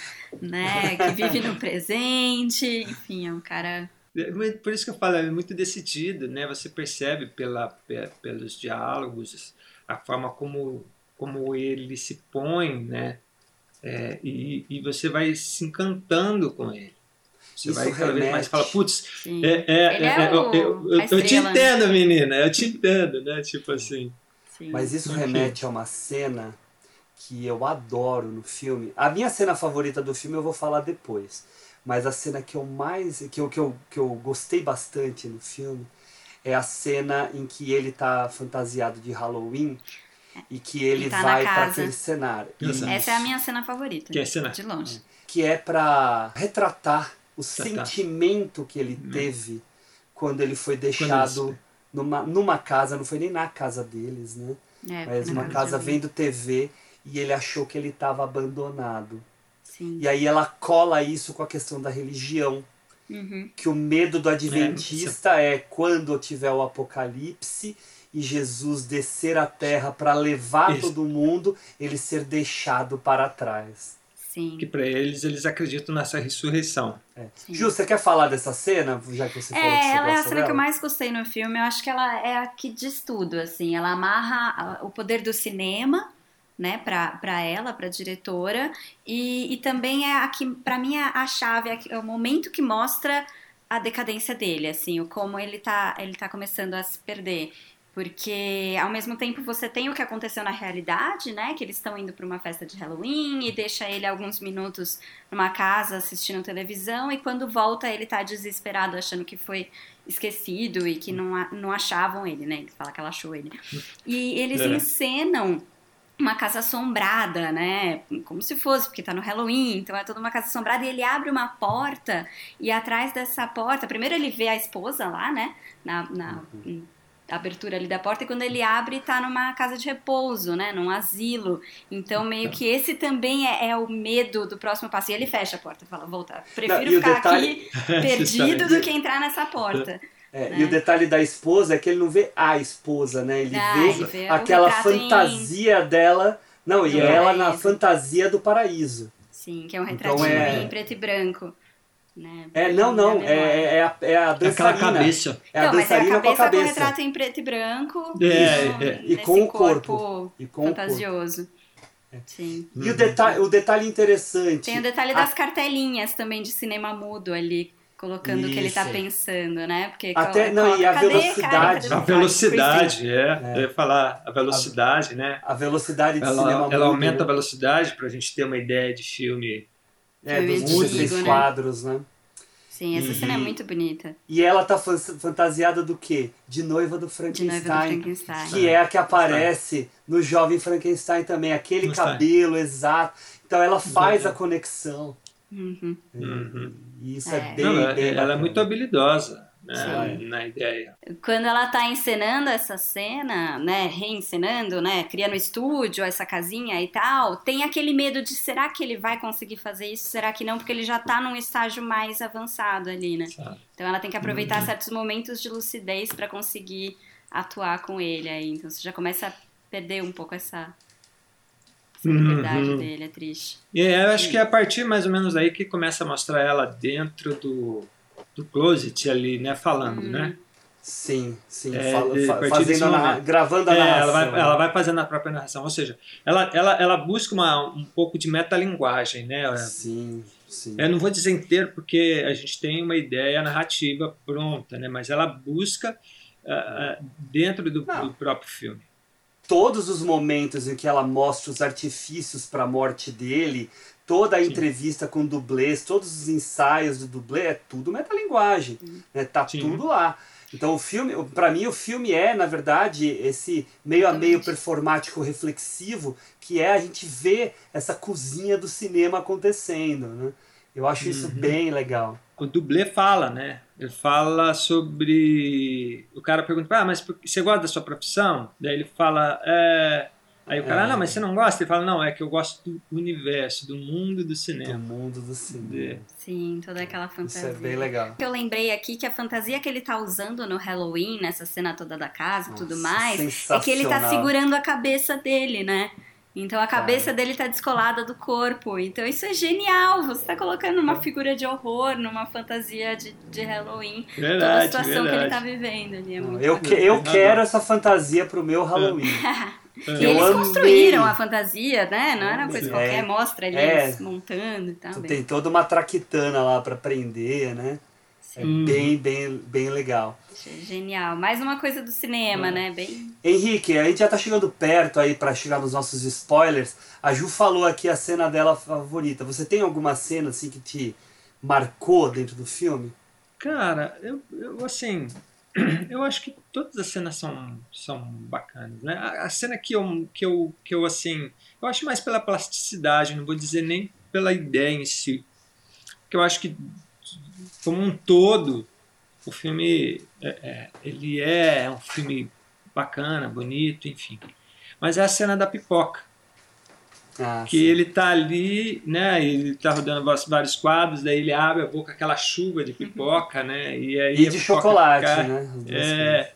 né? Que vive no presente, enfim, é um cara. É, mas Por isso que eu falo, é muito decidido, né? Você percebe pela, pe- pelos diálogos, a forma como, como ele se põe, né? É, e, e você vai se encantando com ele. Você Isso vai cada vez mais remete- fala, putz, é, é, Ele é, é eu, o- eu, eu, te né? entendo, menina, eu te entendo, né? Tipo assim. sim. Mas isso remete a uma cena que eu adoro no filme. A minha cena favorita do filme eu vou falar depois. Mas a cena que eu mais. que eu, que eu, que eu gostei bastante no filme é a cena em que ele tá fantasiado de Halloween e que ele E tá vai para aquele cenário. Essa é a minha cena favorita. Que é a cena? De longe. Que é para retratar o Retratar. sentimento que ele teve quando ele foi deixado numa, numa casa, não foi nem na casa deles, né? É, Mas uma casa vendo TV e ele achou que ele estava abandonado. Sim. E aí ela cola isso com a questão da religião. Uhum. Que o medo do adventista é, quando tiver o apocalipse e Jesus descer à terra para levar Isso. todo mundo, ele ser deixado para trás. Sim. Que para eles, eles acreditam nessa ressurreição. É. Ju, você quer falar dessa cena? Já que você falou que É, você ela é a cena que eu mais gostei no filme. Eu acho que ela é a que diz tudo, assim. Ela amarra a- o poder do cinema, né, para ela, para a diretora, e, e também é aqui, para mim, é a chave, é o momento que mostra a decadência dele, assim, o como ele tá, ele tá começando a se perder. Porque ao mesmo tempo você tem o que aconteceu na realidade, né? Que eles estão indo para uma festa de Halloween e deixa ele alguns minutos numa casa assistindo televisão e quando volta ele tá desesperado achando que foi esquecido e que não, não achavam ele, né? Ele fala que ela achou ele. E eles é. encenam uma casa assombrada, né? Como se fosse, porque tá no Halloween, então é toda uma casa assombrada. E ele abre uma porta, e atrás dessa porta, primeiro ele vê a esposa lá, né? Na, na uhum abertura ali da porta e quando ele abre tá numa casa de repouso, né, num asilo. Então meio que esse também é, é o medo do próximo passo. E ele fecha a porta, fala, volta, prefiro Não, ficar detalhe... aqui *laughs* perdido do que entrar nessa porta. É, né? E o detalhe da esposa é que ele não vê a esposa, né? Ele, ah, vê, ele vê, aquela fantasia em... dela. Não, e ela na fantasia do paraíso. Sim, que é um retratinho então, é... em preto e branco. Né? É, não, não, é, é, é, a, é a dançarina. Aquela cabeça. É a então, dançarina mas é a cabeça com a cabeça. com o retrato em preto e branco. É, é, é. E com o corpo. E com fantasioso. O corpo. Sim. E o detalhe, o detalhe interessante. Tem o detalhe das a... cartelinhas também de cinema mudo ali, colocando o que ele está pensando, né? Porque Até, não, e a cadê, velocidade. Cara, a velocidade, é, é. Eu ia falar, a velocidade, a, né? A velocidade de ela, cinema ela mudo. Ela aumenta a velocidade para a gente ter uma ideia de filme. É, dos 16 né? quadros, né? Sim, essa e, cena é muito bonita. E ela tá fantasiada do quê? De noiva do Frankenstein. De noiva do Frankenstein. Que é a que aparece no jovem Frankenstein também, aquele cabelo exato. Então ela faz a conexão. Uhum. uhum. E isso é, é bem, Não, bem Ela é muito habilidosa né, na ideia. Quando ela está encenando essa cena, né, reencenando, né, criando estúdio, essa casinha e tal, tem aquele medo de será que ele vai conseguir fazer isso? Será que não? Porque ele já está num estágio mais avançado ali, né? Então ela tem que aproveitar uhum. certos momentos de lucidez para conseguir atuar com ele aí. Então você já começa a perder um pouco essa liberdade uhum. dele, é triste. E é, eu acho que é a partir mais ou menos aí que começa a mostrar ela dentro do do closet ali, né, falando, hum. né? Sim, sim, é, Fala, fazendo na, gravando a é, narração. Ela vai, ela vai fazendo a própria narração, ou seja, ela, ela, ela busca uma, um pouco de metalinguagem, né? Sim, sim. Eu não vou dizer inteiro porque a gente tem uma ideia narrativa pronta, né? Mas ela busca uh, dentro do, do próprio filme todos os momentos em que ela mostra os artifícios para a morte dele toda a Sim. entrevista com dublês, todos os ensaios do dublê, é tudo metalinguagem, né? Tá Sim. tudo lá. Então o filme, para mim o filme é, na verdade, esse meio a meio performático reflexivo, que é a gente ver essa cozinha do cinema acontecendo, né? Eu acho isso uhum. bem legal. O dublê fala, né? Ele fala sobre. O cara pergunta, ah, mas você gosta da sua profissão? Daí ele fala, é, Aí o cara, é. ah, não, mas você não gosta? Ele fala, não, é que eu gosto do universo, do mundo do cinema. Do mundo do cinema. Sim, toda aquela fantasia. Isso é bem legal. Eu lembrei aqui que a fantasia que ele tá usando no Halloween, nessa cena toda da casa e tudo mais, é que ele tá segurando a cabeça dele, né? Então a cabeça dele tá descolada do corpo. Então isso é genial. Você tá colocando uma figura de horror numa fantasia de, de Halloween. Verdade, toda a situação verdade. que ele tá vivendo ali. É muito eu, que, eu quero essa fantasia pro meu *laughs* Halloween. *laughs* E eu eles amei. construíram a fantasia, né? Não era uma coisa é, qualquer, mostra eles é, montando e tal. Tem toda uma traquitana lá para prender, né? É Sim. É bem, bem, bem legal. Genial. Mais uma coisa do cinema, é. né? Bem... Henrique, a gente já tá chegando perto aí para chegar nos nossos spoilers. A Ju falou aqui a cena dela favorita. Você tem alguma cena assim que te marcou dentro do filme? Cara, eu, eu assim, *clears throat* eu acho que todas as cenas são, são bacanas, né? A, a, cena que eu, que, eu, que eu, assim, eu acho mais pela plasticidade, não vou dizer nem pela ideia em si. Porque eu acho que, como um todo, o filme, é, é, ele é um filme bacana, bonito, enfim. Mas é a cena da pipoca. Ah, que sim. ele tá ali, né? Ele tá rodando vários quadros, daí ele abre a boca, aquela chuva de pipoca, né? E, aí e de chocolate, cai. né? É,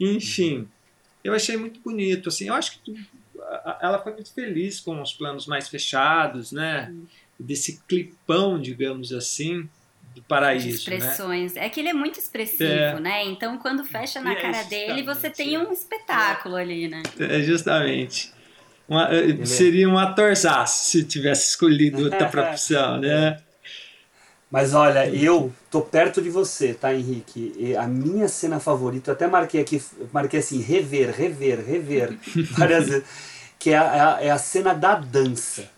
enfim, eu achei muito bonito, assim. Eu acho que tu, ela foi muito feliz com os planos mais fechados, né? Desse clipão, digamos assim, do paraíso. De né? expressões. Né? É que ele é muito expressivo, é. né? Então, quando fecha na é cara é dele, você tem um espetáculo ali, né? É, justamente. Uma, é- seria um atorzaço se tivesse escolhido outra *laughs* profissão, né? Mas olha, eu tô perto de você, tá, Henrique? E a minha cena favorita, eu até marquei aqui, marquei assim, rever, rever, rever, *laughs* várias vezes, que é a, é a cena da dança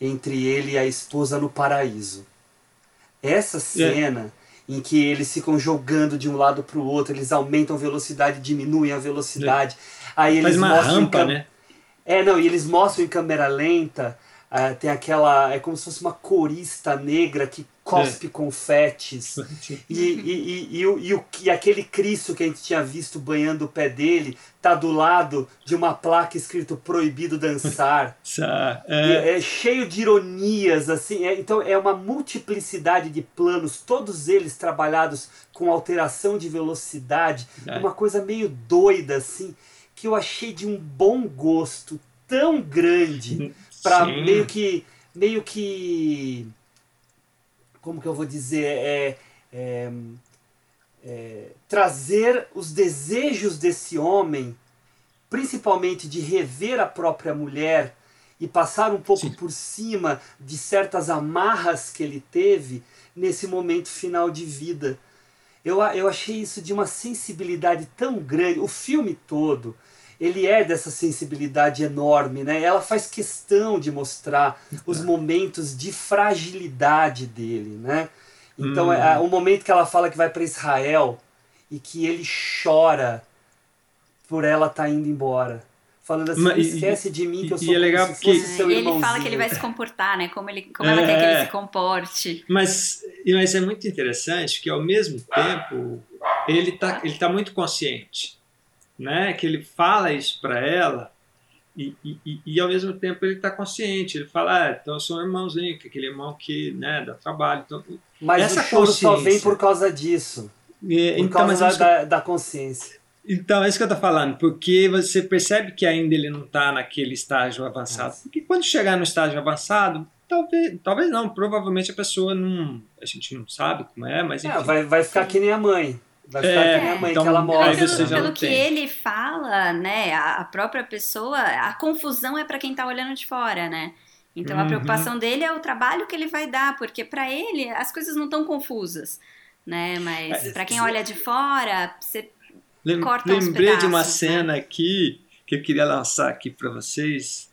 entre ele e a esposa no paraíso. Essa cena em que eles ficam jogando de um lado para o outro, eles aumentam a velocidade, diminuem a velocidade, aí eles Faz uma mostram rampa, né? É, não, e eles mostram em câmera lenta, ah, tem aquela. É como se fosse uma corista negra que cospe confetes. E, e, e, o- e, o- e aquele Cristo que a gente tinha visto banhando o pé dele tá do lado de uma placa escrito proibido dançar. *laughs* E é, É, cheio de ironias, assim. é- então é uma multiplicidade de planos, todos eles trabalhados com alteração de velocidade, É. uma coisa meio doida, assim, que eu achei de um bom gosto tão grande para meio que meio que como que eu vou dizer é, é, é, trazer os desejos desse homem principalmente de rever a própria mulher e passar um pouco Sim. por cima de certas amarras que ele teve nesse momento final de vida. Eu, eu achei isso de uma sensibilidade tão grande. O filme todo, ele é dessa sensibilidade enorme, né? Ela faz questão de mostrar os momentos de fragilidade dele, né? Então, Hum. é, o momento que ela fala que vai para Israel e que ele chora por ela estar indo embora. Falando assim, Mas- "Não e- esquece de mim que eu e sou é legal como se porque- fosse seu e ele fala irmãozinho." que ele vai se comportar, né? Como, ele, como ela quer que É. ele se comporte. Mas, e- mas é muito interessante que, ao mesmo tempo, ele está ele tá muito consciente. Né? Que ele fala isso para ela e, e, e- ao mesmo tempo, ele está consciente. Ele fala, ah, então eu sou um irmãozinho, que é aquele irmão que né, dá trabalho. Então, Mas Essa o choro só vem por causa disso. e- Por então, causa que- da, da, da consciência. Então, é isso que eu tô falando, porque você percebe que ainda ele não está naquele estágio avançado. Porque quando chegar no estágio avançado, talvez, talvez não, provavelmente a pessoa não. A gente não sabe como é, mas enfim. É, vai, vai ficar que nem a mãe. Vai ficar É, que nem a mãe então, que ela aí mostra. Pelo, você já pelo não que tem. ele fala, né, a, a própria pessoa, a confusão é para quem tá olhando de fora, né? Então a Uhum. preocupação dele é o trabalho que ele vai dar, porque para ele as coisas não estão confusas, né? Mas É, para quem olha de fora, você Lem- corta uns Lembrei de uma né? cena aqui que eu queria lançar aqui para vocês,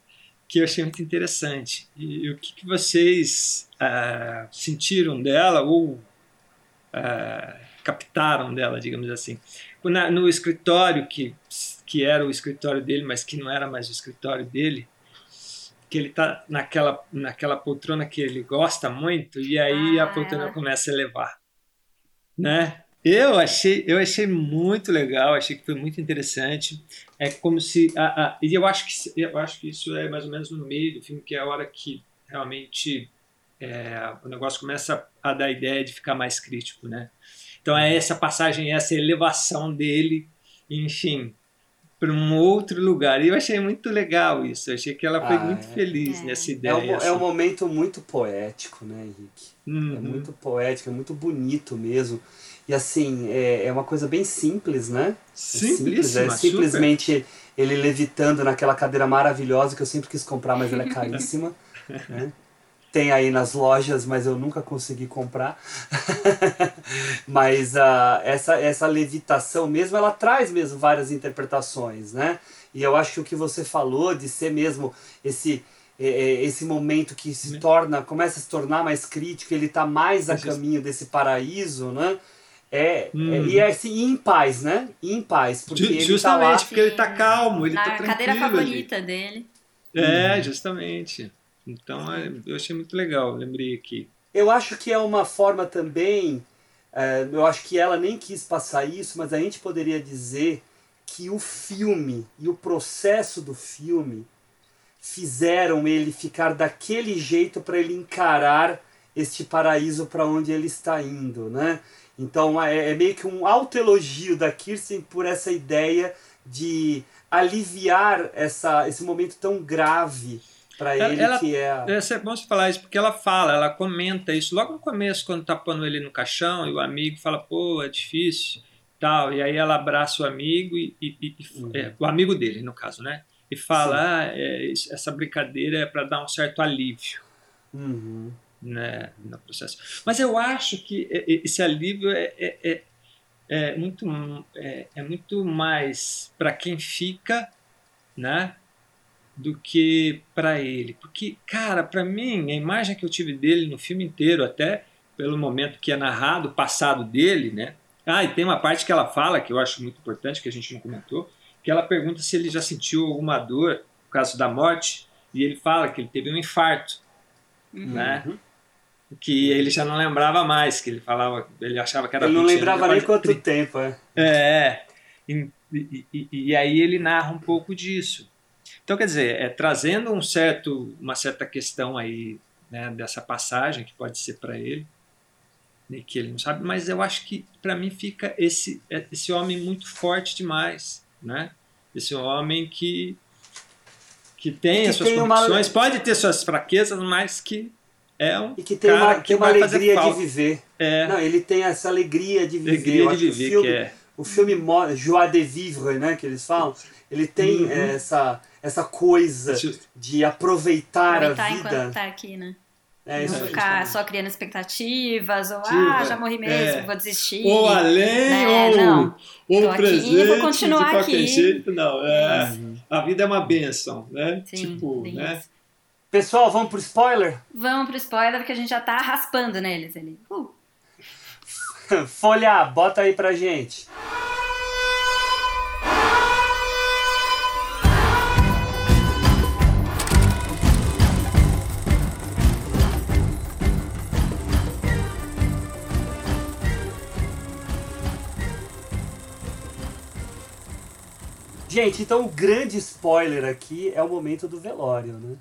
que eu achei muito interessante. E, o que, que vocês ah, sentiram dela ou ah, captaram dela, digamos assim? Na- no escritório que, que era o escritório dele, mas que não era mais o escritório dele, que ele tá naquela, naquela poltrona que ele gosta muito e aí a Ah, poltrona ela- começa a elevar, né? Eu achei, eu achei muito legal, achei que foi muito interessante. É como se, a, a- e eu acho que eu acho que isso é mais ou menos no meio do filme, que é a hora que realmente é, o negócio começa a dar ideia de ficar mais crítico, né? Então é essa passagem, essa elevação dele, enfim, para um outro lugar. E eu achei muito legal isso. Eu achei que ela foi Ah, muito é. feliz É. nessa É ideia. um, é assim. um momento muito poético, né, Henrique? É Uhum. muito poético, é muito bonito mesmo. E assim, é, é uma coisa bem simples, né? É Simplíssima, é simplesmente ele levitando naquela cadeira maravilhosa que eu sempre quis comprar, mas ela é caríssima. *laughs* né? Tem aí nas lojas, mas eu nunca consegui comprar. *laughs* mas ah, essa, essa levitação mesmo, ela traz mesmo várias interpretações, né? E eu acho que o que você falou de ser mesmo esse é, é, esse momento que se torna, começa a se tornar mais crítico, ele está mais a caminho desse paraíso, né? É, Hum. é- e é assim, em paz, né? Em paz, porque Ju- ele justamente tá lá, porque ele tá calmo, ele na tá tranquilo. cadeira ali. favorita dele. É, justamente. Então é, eu achei muito legal, lembrei aqui. Eu acho que é uma forma também. é, eu acho que ela nem quis passar isso, mas a gente poderia dizer que o filme e o processo do filme fizeram ele ficar daquele jeito para ele encarar este paraíso para onde ele está indo, né? Então é, é meio que um autoelogio da Kirsten por essa ideia de aliviar essa, esse momento tão grave para ele ela- que é É bom você falar isso, porque ela fala, ela comenta isso logo no começo, quando tá pondo ele no caixão, e o amigo fala, pô, é difícil, tal, e aí ela abraça o amigo, e, e- e- Uhum. é, o amigo dele, no caso, né? e fala, ah, é, essa brincadeira é para dar um certo alívio Uhum. né, no processo. Mas eu acho que esse alívio é, é, é, é muito, é, é muito mais para quem fica, né, do que para ele. Porque, cara, para mim, a imagem que eu tive dele no filme inteiro, até pelo momento que é narrado o passado dele, né? Ah, e tem uma parte que ela fala que eu acho muito importante, que a gente não comentou, que ela pergunta se ele já sentiu alguma dor por causa da morte, e ele fala que ele teve um infarto, né? Uhum. que ele já não lembrava mais, que ele falava, ele achava que era Ele não lembrava nem quanto tempo, é. É, e, e- e- e aí ele narra um pouco disso. Então, quer dizer, é trazendo um certo, uma certa questão aí, né, dessa passagem que pode ser para ele, né, que ele não sabe, mas eu acho que para mim fica esse esse homem muito forte demais, né? Esse homem que que tem Que as suas tem uma- condições, pode ter suas fraquezas, mas que é um E que tem cara uma, que tem uma vai fazer alegria de viver. É, Não, ele tem essa alegria de viver. alegria de que o viver, filme- que é O filme Joie de Vivre, né, que eles falam, ele tem Uhum. essa, essa coisa de aproveitar Aproveitar a enquanto vida. tá aqui, né? É isso não ficar só criando expectativas, ou ah, já morri mesmo, é. vou desistir. ou além, né, ou, não. ou Tô aqui, presente, vou continuar de aqui. jeito, não. É, Uhum. a vida é uma benção, né? Sim, tipo, né? isso. Pessoal, vamos pro spoiler? Vamos pro spoiler, porque a gente já tá raspando neles ali. Uh. *laughs* Folha, bota aí pra gente. Gente, então o grande spoiler aqui é o momento do velório, né?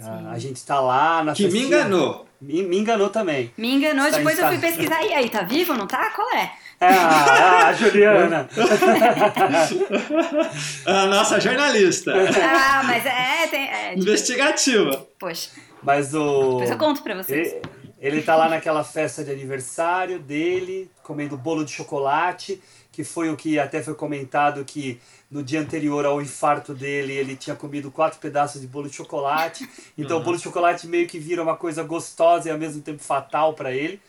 Ah, a gente tá lá na Que me festinha- enganou. Me, me enganou também. Me enganou, Tá depois eu fui pesquisar. E aí, tá vivo? Não tá? Qual é? Ah, a Juliana. *laughs* A nossa jornalista, Ah, mas é, tem. É, tipo, investigativa. poxa, Mas o. depois eu conto pra vocês. Ele, ele tá lá naquela festa de aniversário dele, comendo bolo de chocolate, que foi o que até foi comentado que no dia anterior ao infarto dele, ele tinha comido quatro pedaços de bolo de chocolate. Então o bolo de chocolate meio que vira uma coisa gostosa e ao mesmo tempo fatal para ele.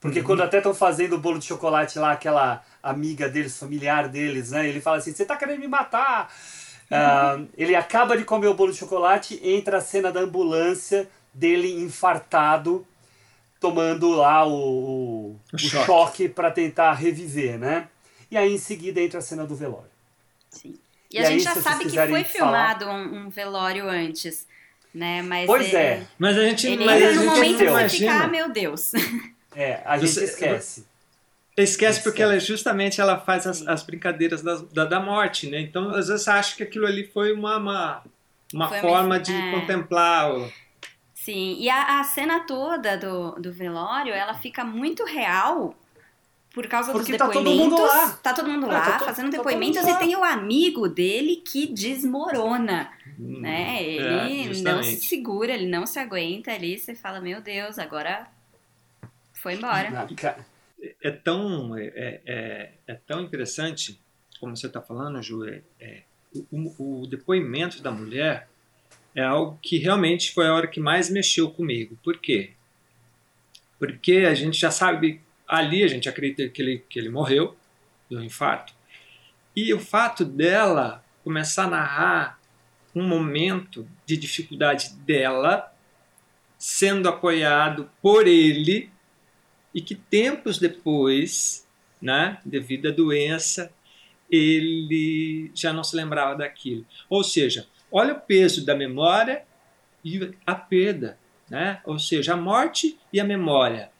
Porque quando até estão fazendo o bolo de chocolate lá, aquela amiga deles, familiar deles, né? Ele fala assim: Você tá querendo me matar? Ah, *laughs* ele acaba de comer o bolo de chocolate, entra a cena da ambulância dele infartado, tomando lá o, o, O o choque. choque para tentar reviver, né? E aí em seguida entra a cena do velório. Sim. E, E a aí, gente já sabe que foi falar- filmado um, um velório antes, né? Mas Pois ele, é, Mas a gente, Ele mas a no gente momento imagina. ficar, meu Deus. *laughs* é, a gente Você- esquece. Esquece porque ela justamente ela faz as, as brincadeiras da, da, da morte, né? Então, às vezes, você acha que aquilo ali foi uma, uma, uma Foi uma- forma de é. contemplar. o- Sim, e a, a cena toda do, do velório, ela fica muito real por causa Porque dos tá todo depoimentos. mundo lá. Tá todo mundo É, lá tá to- fazendo tá depoimentos e tem o amigo dele que desmorona, né? É, Ele não se segura, ele não se aguenta ali, você fala, meu Deus, agora foi embora. Ah, ca- é tão é, é, é tão interessante como você está falando, Ju. É, é, o, o depoimento da mulher é algo que realmente foi a hora que mais mexeu comigo. Por quê? Porque a gente já sabe ali a gente acredita que ele que ele morreu do infarto e o fato dela começar a narrar um momento de dificuldade dela sendo apoiado por ele e que tempos depois, né, devido à doença, ele já não se lembrava daquilo. Ou seja, olha o peso da memória e a perda, né? Ou seja, a morte e a memória.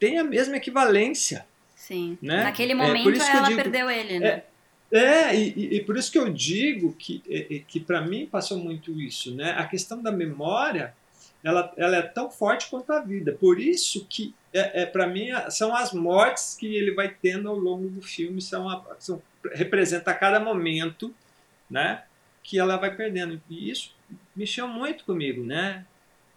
Tem a mesma equivalência. Sim. Né? Naquele É, momento eu ela digo- perdeu ele, né? É, e, e- e por isso que eu digo que, é, é, que para mim passou muito isso, né? A questão da memória, ela, ela é tão forte quanto a vida. Por isso que, é, é para mim, são as mortes que ele vai tendo ao longo do filme, são, a, são representa a cada momento, né? Que ela vai perdendo. E isso mexeu muito comigo, né?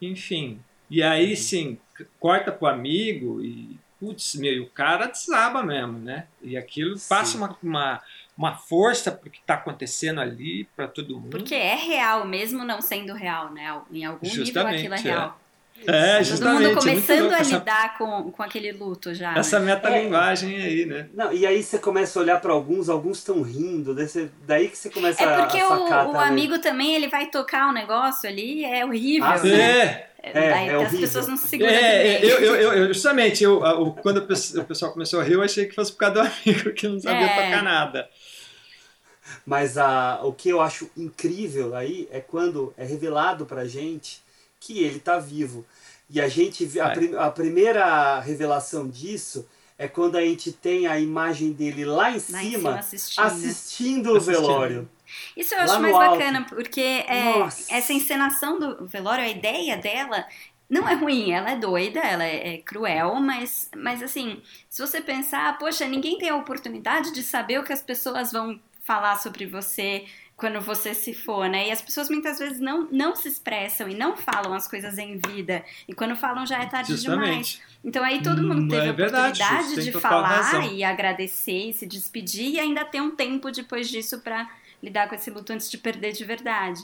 Enfim. E aí, sim, c- corta pro amigo e, putz, meu, o cara desaba mesmo, né? E aquilo passa Sim. uma, uma, uma força pro que tá acontecendo ali para todo mundo. Porque é real, mesmo não sendo real, né? Em algum nível Justamente, aquilo é é. real. É, Todo justamente. mundo é muito começando a essa, lidar com, com aquele luto já. essa né? metalinguagem aí, né? Não, e aí você começa a olhar pra alguns, alguns estão rindo, daí, você- daí que você começa É a porque a sacar o, o também. amigo também, ele vai tocar um negócio ali, é horrível, Ah, né? É, É, Daí é as horrível. pessoas não se seguram É, eu, eu, eu, eu- justamente, eu, o- quando o pes- o pessoal começou a rir, eu achei que fosse por causa do *laughs* amigo que não sabia É. tocar nada. Mas a, o que eu acho incrível aí é quando é revelado pra gente que ele tá vivo. E a gente vê- a, É. prim- a primeira revelação disso é quando a gente tem a imagem dele lá em Lá em cima, cima assistindo. assistindo o Assistindo. velório. Isso eu Lá acho mais alto. bacana, porque é, essa encenação do velório, a ideia dela não é ruim, ela é doida, ela é, é cruel, mas, mas assim, se você pensar, poxa, ninguém tem a oportunidade de saber o que as pessoas vão falar sobre você quando você se for, né? E as pessoas muitas vezes não, não se expressam e não falam as coisas em vida. E quando falam já é tarde demais. Justamente. Então aí todo mundo teve é a verdade, oportunidade de falar razão. e agradecer e se despedir e ainda ter um tempo depois disso pra lidar com esse luto antes de perder de verdade,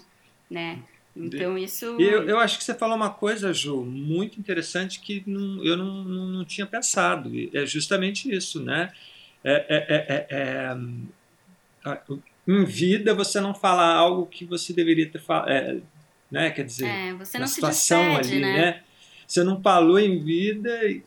né? Então isso eu, eu acho que você falou uma coisa, Ju, muito interessante que não- eu não, não, não tinha pensado. E É justamente isso, né? É, é- é- é- é, hum, a- em vida você não fala algo que você deveria ter falado, né? Quer dizer, é, você na não se situação despede, ali, né? né? Você não falou em vida e,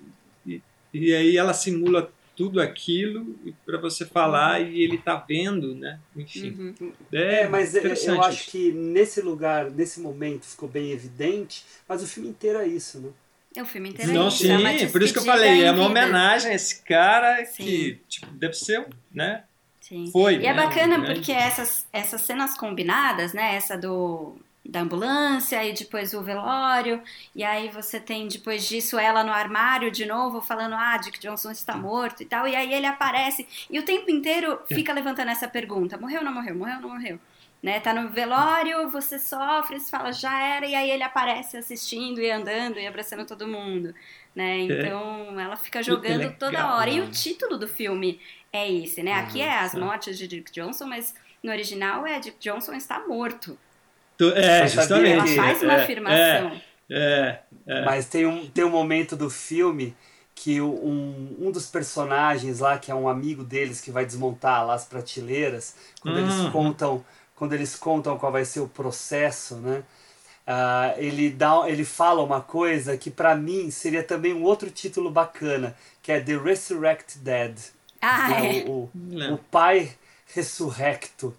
e, e aí ela simula tudo aquilo para você falar e ele tá vendo, né? Enfim, Uhum. É, mas eu- interessante eu acho isso. que nesse lugar, nesse momento, ficou bem evidente, mas o filme inteiro é isso, né? É o filme inteiro é Não, isso, sim, é uma por isso que eu falei, é uma homenagem a esse cara Sim. que tipo, deve ser, né? Sim. Foi. E é né, bacana um grande- porque essas, essas cenas combinadas, né? Essa do da ambulância e depois o velório, e aí você tem depois disso ela no armário de novo falando ah, Dick Johnson está morto e tal, e aí ele aparece e o tempo inteiro fica levantando essa pergunta, morreu ou não morreu, morreu ou não morreu? Né, tá no velório, você sofre, você fala já era, e aí ele aparece assistindo e andando e abraçando todo mundo, né? Então ela fica jogando toda hora. E né? o título do filme é esse, né? Aqui é As sim. Mortes de Dick Johnson, mas no original é Dick Johnson está morto. Tu- É, justamente. Ela faz uma é, afirmação. É, é, Mas tem um, tem um momento do filme que um, um dos personagens lá, que é um amigo deles que vai desmontar lá as prateleiras, quando eles Uhum. contam quando eles contam qual vai ser o processo, né? Ah, ele dá ele fala uma coisa que pra mim seria também um outro título bacana, que é The Resurrect Dead. Ah, né? é. o, o, o pai ressurrecto.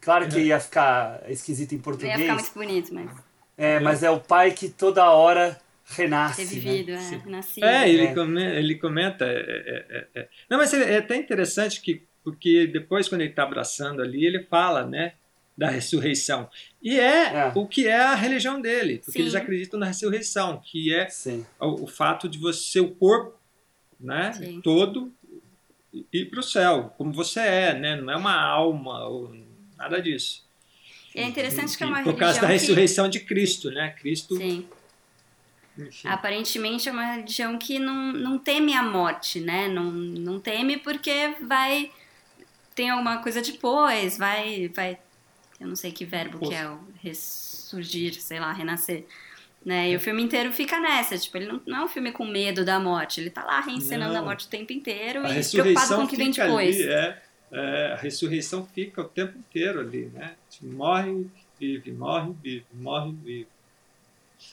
Claro que ia ficar esquisito em português. ia ficar muito bonito, mas É, mas é o pai que toda hora renasce. ter né? vivido, é, nascido. É, ele, É. Comenta, ele comenta. é, é, é, é. Não, mas é, é até interessante que, porque depois, quando ele está abraçando ali, ele fala, né? Da ressurreição. E é, É. o que é a religião dele, porque Sim. eles acreditam na ressurreição, que é o, o fato de você, o corpo, né? Sim. Todo ir para o céu, como você é, né? Não é uma alma ou nada disso. É interessante que é uma Por causa da religião que... ressurreição de Cristo, né? Cristo. Sim. enfim. Aparentemente é uma religião que não, não teme a morte, né? Não, não teme porque vai. Tem alguma coisa depois, vai. vai eu não sei que verbo que é o ressurgir, sei lá, renascer. Né? E o filme inteiro fica nessa, tipo, ele não, não é um filme com medo da morte, ele tá lá reencenando Não. a morte o tempo inteiro a e preocupado com o que vem depois. ali, é, é, a ressurreição fica o tempo inteiro ali, né? Tipo, Morre, vive, morre, vive, morre, vive.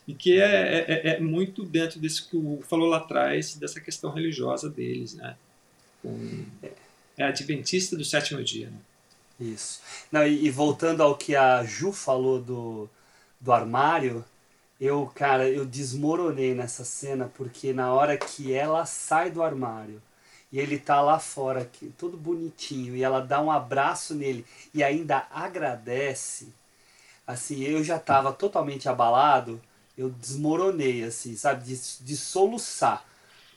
E que é, é, é muito dentro disso que o Hugo falou lá atrás, dessa questão religiosa deles, né? Com- é adventista do sétimo dia, né? Isso. Não, e, e voltando ao que a Ju falou do, do armário, eu, cara, eu desmoronei nessa cena porque na hora que ela sai do armário e ele tá lá fora, aqui, todo bonitinho, e ela dá um abraço nele e ainda agradece, assim, eu já tava totalmente abalado, eu desmoronei, assim, sabe, de, de soluçar.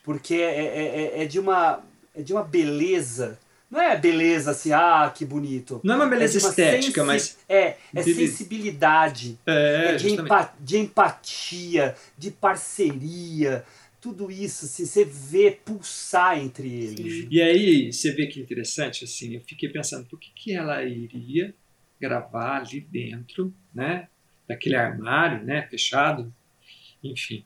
Porque é, é, é- é de uma, é de uma beleza. Não é beleza assim, ah, que bonito. Não é uma beleza de uma estética, mas É, é de- sensibilidade, é, é de, empa- de empatia, de parceria, tudo isso, assim, você vê pulsar entre eles. E aí você vê que interessante, assim, eu fiquei pensando, por que, que ela iria gravar ali dentro, né, daquele armário, né, fechado, enfim.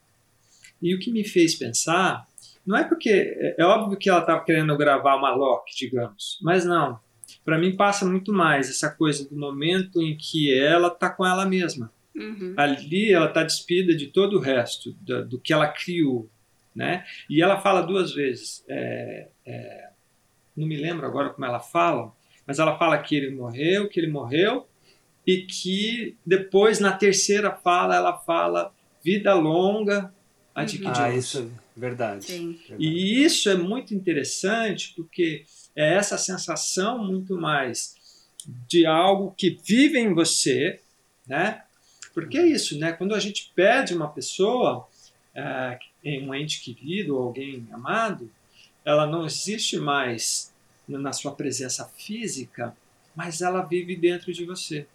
E o que me fez pensar, não é porque, é, é óbvio que ela estava querendo gravar uma Loki, digamos, mas não. Para mim passa muito mais essa coisa do momento em que ela está com ela mesma. Uhum. Ali ela está despida de todo o resto, do, do, que ela criou. Né? E ela fala duas vezes, é, é, não me lembro agora como ela fala, mas ela fala que ele morreu, que ele morreu, e que depois, na terceira fala, ela fala vida longa a Dick Ah, isso é verdade. Sim. verdade. E isso é muito interessante porque é essa sensação muito mais de algo que vive em você, né? Porque é isso, né? Quando a gente perde uma pessoa, é, um ente querido ou alguém amado, ela não existe mais na sua presença física, mas ela vive dentro de você.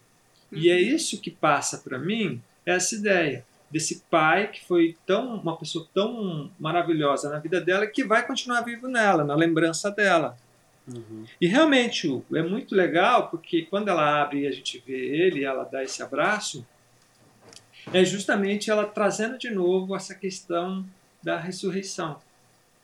E é isso que passa para mim, essa ideia desse pai que foi tão uma pessoa tão maravilhosa na vida dela que vai continuar vivo nela, na lembrança dela. Uhum. E realmente é muito legal porque quando ela abre e a gente vê ele, ela dá esse abraço, é justamente ela trazendo de novo essa questão da ressurreição.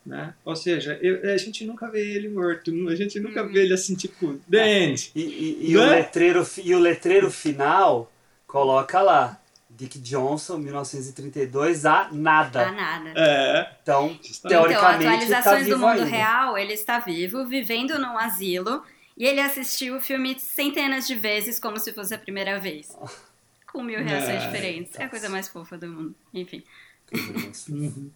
Né? Ou seja, eu- a gente nunca vê ele morto, a gente nunca vê ele assim, tipo, dente. E, e- e Né? o letreiro, e o letreiro final coloca lá, Dick Johnson, 1932, a nada. Tá nada. É, Então. Então, teoricamente, atualizações tá do vivo mundo ainda. real, ele está vivo, vivendo num asilo, e ele assistiu o filme centenas de vezes, como se fosse a primeira vez. *laughs* Com mil reações É, diferentes. É a coisa mais fofa do mundo. Enfim. *laughs*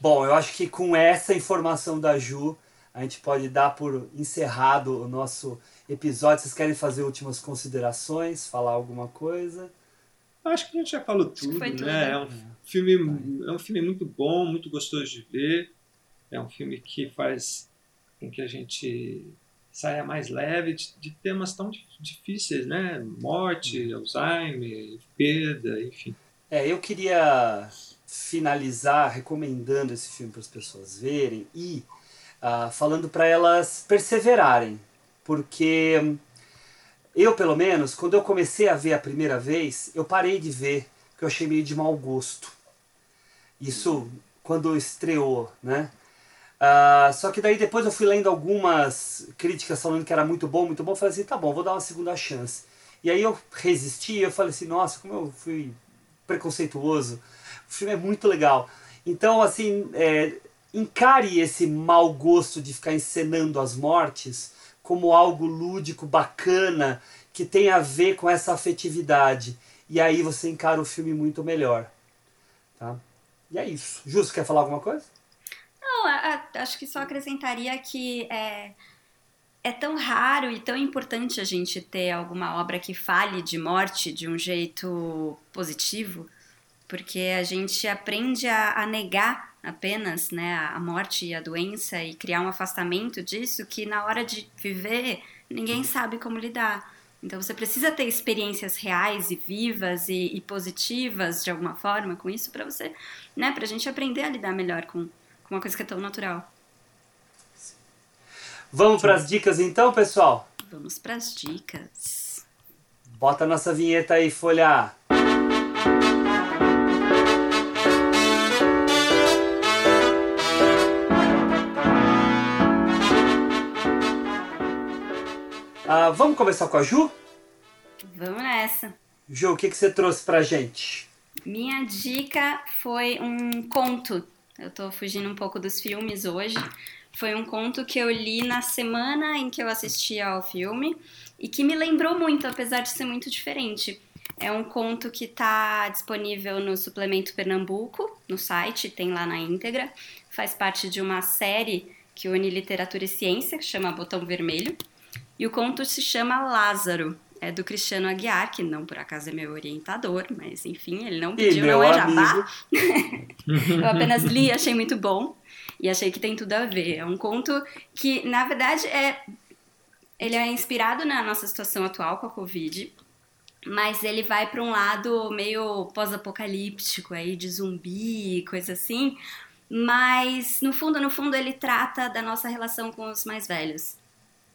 Bom, eu acho que com essa informação da Ju, a gente pode dar por encerrado o nosso episódio. Vocês querem fazer últimas considerações? Falar alguma coisa? Acho que a gente já falou tudo, tudo. né? É um filme, é um filme muito bom, muito gostoso de ver. É um filme que faz com que a gente saia mais leve de, de temas tão di- difíceis, né? Morte, Alzheimer, perda, enfim. É, eu queria finalizar recomendando esse filme para as pessoas verem e ah, falando para elas perseverarem, porque eu, pelo menos, quando eu comecei a ver a primeira vez, eu parei de ver, porque eu achei meio de mau gosto. Isso quando estreou, né? Ah, só que daí depois eu fui lendo algumas críticas falando que era muito bom, muito bom. Eu falei assim, tá bom, vou dar uma segunda chance. E aí eu resisti, eu falei assim, nossa, como eu fui preconceituoso. O filme é muito legal. Então, assim, é, encare esse mau gosto de ficar encenando as mortes como algo lúdico, bacana, que tem a ver com essa afetividade. E aí você encara o filme muito melhor. Tá? E é isso. Justo, quer falar alguma coisa? Não, acho que só acrescentaria que é, é tão raro e tão importante a gente ter alguma obra que fale de morte de um jeito positivo, porque a gente aprende a, a negar apenas né, a morte e a doença e criar um afastamento disso que na hora de viver ninguém sabe como lidar. Então você precisa ter experiências reais e vivas e, e positivas de alguma forma com isso para você, né, pra gente aprender a lidar melhor com, com uma coisa que é tão natural. Vamos para as dicas então, pessoal? Vamos pras dicas. Bota a nossa vinheta aí, folha. Ah, vamos começar com a Ju? Vamos nessa. Ju, o que, que você trouxe pra gente? Minha dica foi um conto. Eu tô fugindo um pouco dos filmes hoje. Foi um conto que eu li na semana em que eu assisti ao filme e que me lembrou muito, apesar de ser muito diferente. É um conto que está disponível no Suplemento Pernambuco, no site, tem lá na íntegra. Faz parte de uma série que une literatura e ciência, que chama Botão Vermelho. E o conto se chama Lázaro. É do Cristiano Aguiar, que não por acaso é meu orientador, mas enfim, ele não pediu, meu não é jabá. *laughs* Eu apenas li, *laughs* achei muito bom e achei que tem tudo a ver. É um conto que, na verdade, é ele é inspirado na nossa situação atual com a Covid, mas ele vai para um lado meio pós-apocalíptico aí de zumbi, coisa assim. mas no fundo, no fundo, ele trata da nossa relação com os mais velhos.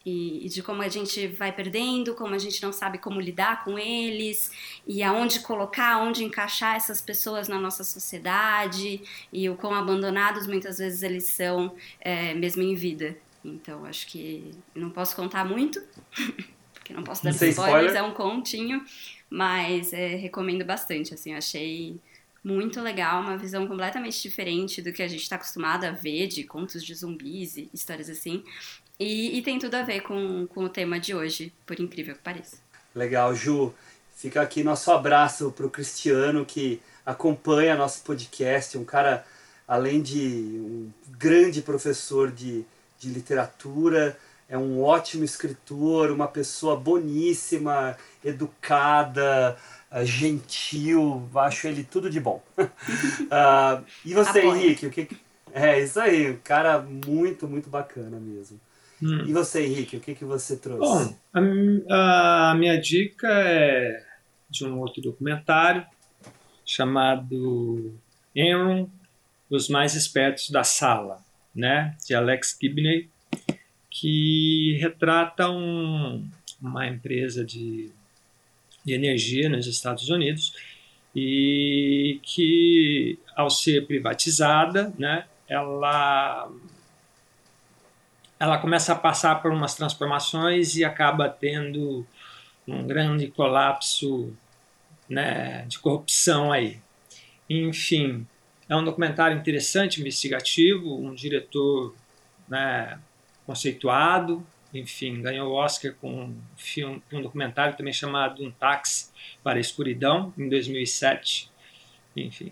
E, e, de como a gente vai perdendo, como a gente não sabe como lidar com eles, e aonde colocar, aonde encaixar essas pessoas na nossa sociedade, e o quão abandonados muitas vezes eles são, é, mesmo em vida. Então, acho que não posso contar muito, *laughs* porque não posso dar spoilers, spoiler. é um continho, mas é, recomendo bastante, assim, achei muito legal, uma visão completamente diferente do que a gente está acostumado a ver de contos de zumbis e histórias assim. E, e, tem tudo a ver com, com o tema de hoje, por incrível que pareça. Legal, Ju. Fica aqui nosso abraço para o Cristiano que acompanha nosso podcast, um cara, além de um grande professor de, de literatura, é um ótimo escritor, uma pessoa boníssima, educada, uh, gentil, acho ele tudo de bom. uh, *laughs* e você, Apoio. Henrique, o que é isso aí, um cara muito, muito bacana mesmo. Hum. E você, Henrique, o que, que você trouxe? Bom, a, a minha dica é de um outro documentário chamado Enron, Os Mais Espertos da Sala, né, de Alex Gibney, que retrata um, uma empresa de de energia nos Estados Unidos e que, ao ser privatizada, né, ela, ela começa a passar por umas transformações e acaba tendo um grande colapso né, de corrupção aí. Enfim, é um documentário interessante, investigativo, um diretor né, conceituado, enfim, ganhou o Oscar com um, filme, um documentário também chamado Um Táxi para a Escuridão, em 2007. Enfim.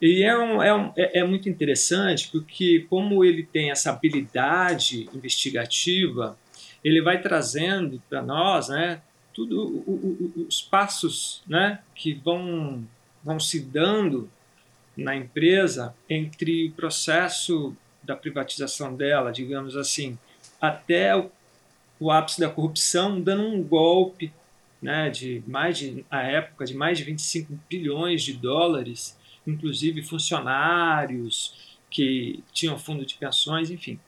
E é, um, é, um, é, é muito interessante porque, como ele tem essa habilidade investigativa, ele vai trazendo para nós né, tudo o, o, os passos né, que vão, vão se dando na empresa entre o processo da privatização dela, digamos assim, até o o ápice da corrupção, dando um golpe né, de mais de, a época, de mais de 25 bilhões de dólares, inclusive funcionários que tinham fundo de pensões, enfim.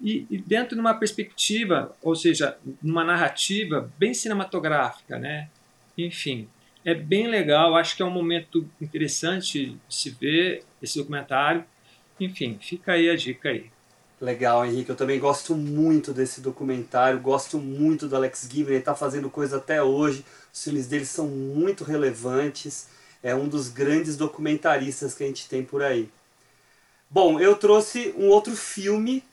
E, e dentro de uma perspectiva, ou seja, numa narrativa bem cinematográfica, né? Enfim, é bem legal, acho que é um momento interessante se ver esse documentário. Enfim, fica aí a dica aí. Legal, Henrique. Eu também gosto muito desse documentário, gosto muito do Alex Gibbon, ele está fazendo coisa até hoje. Os filmes dele são muito relevantes. É um dos grandes documentaristas que a gente tem por aí. Bom, eu trouxe um outro filme.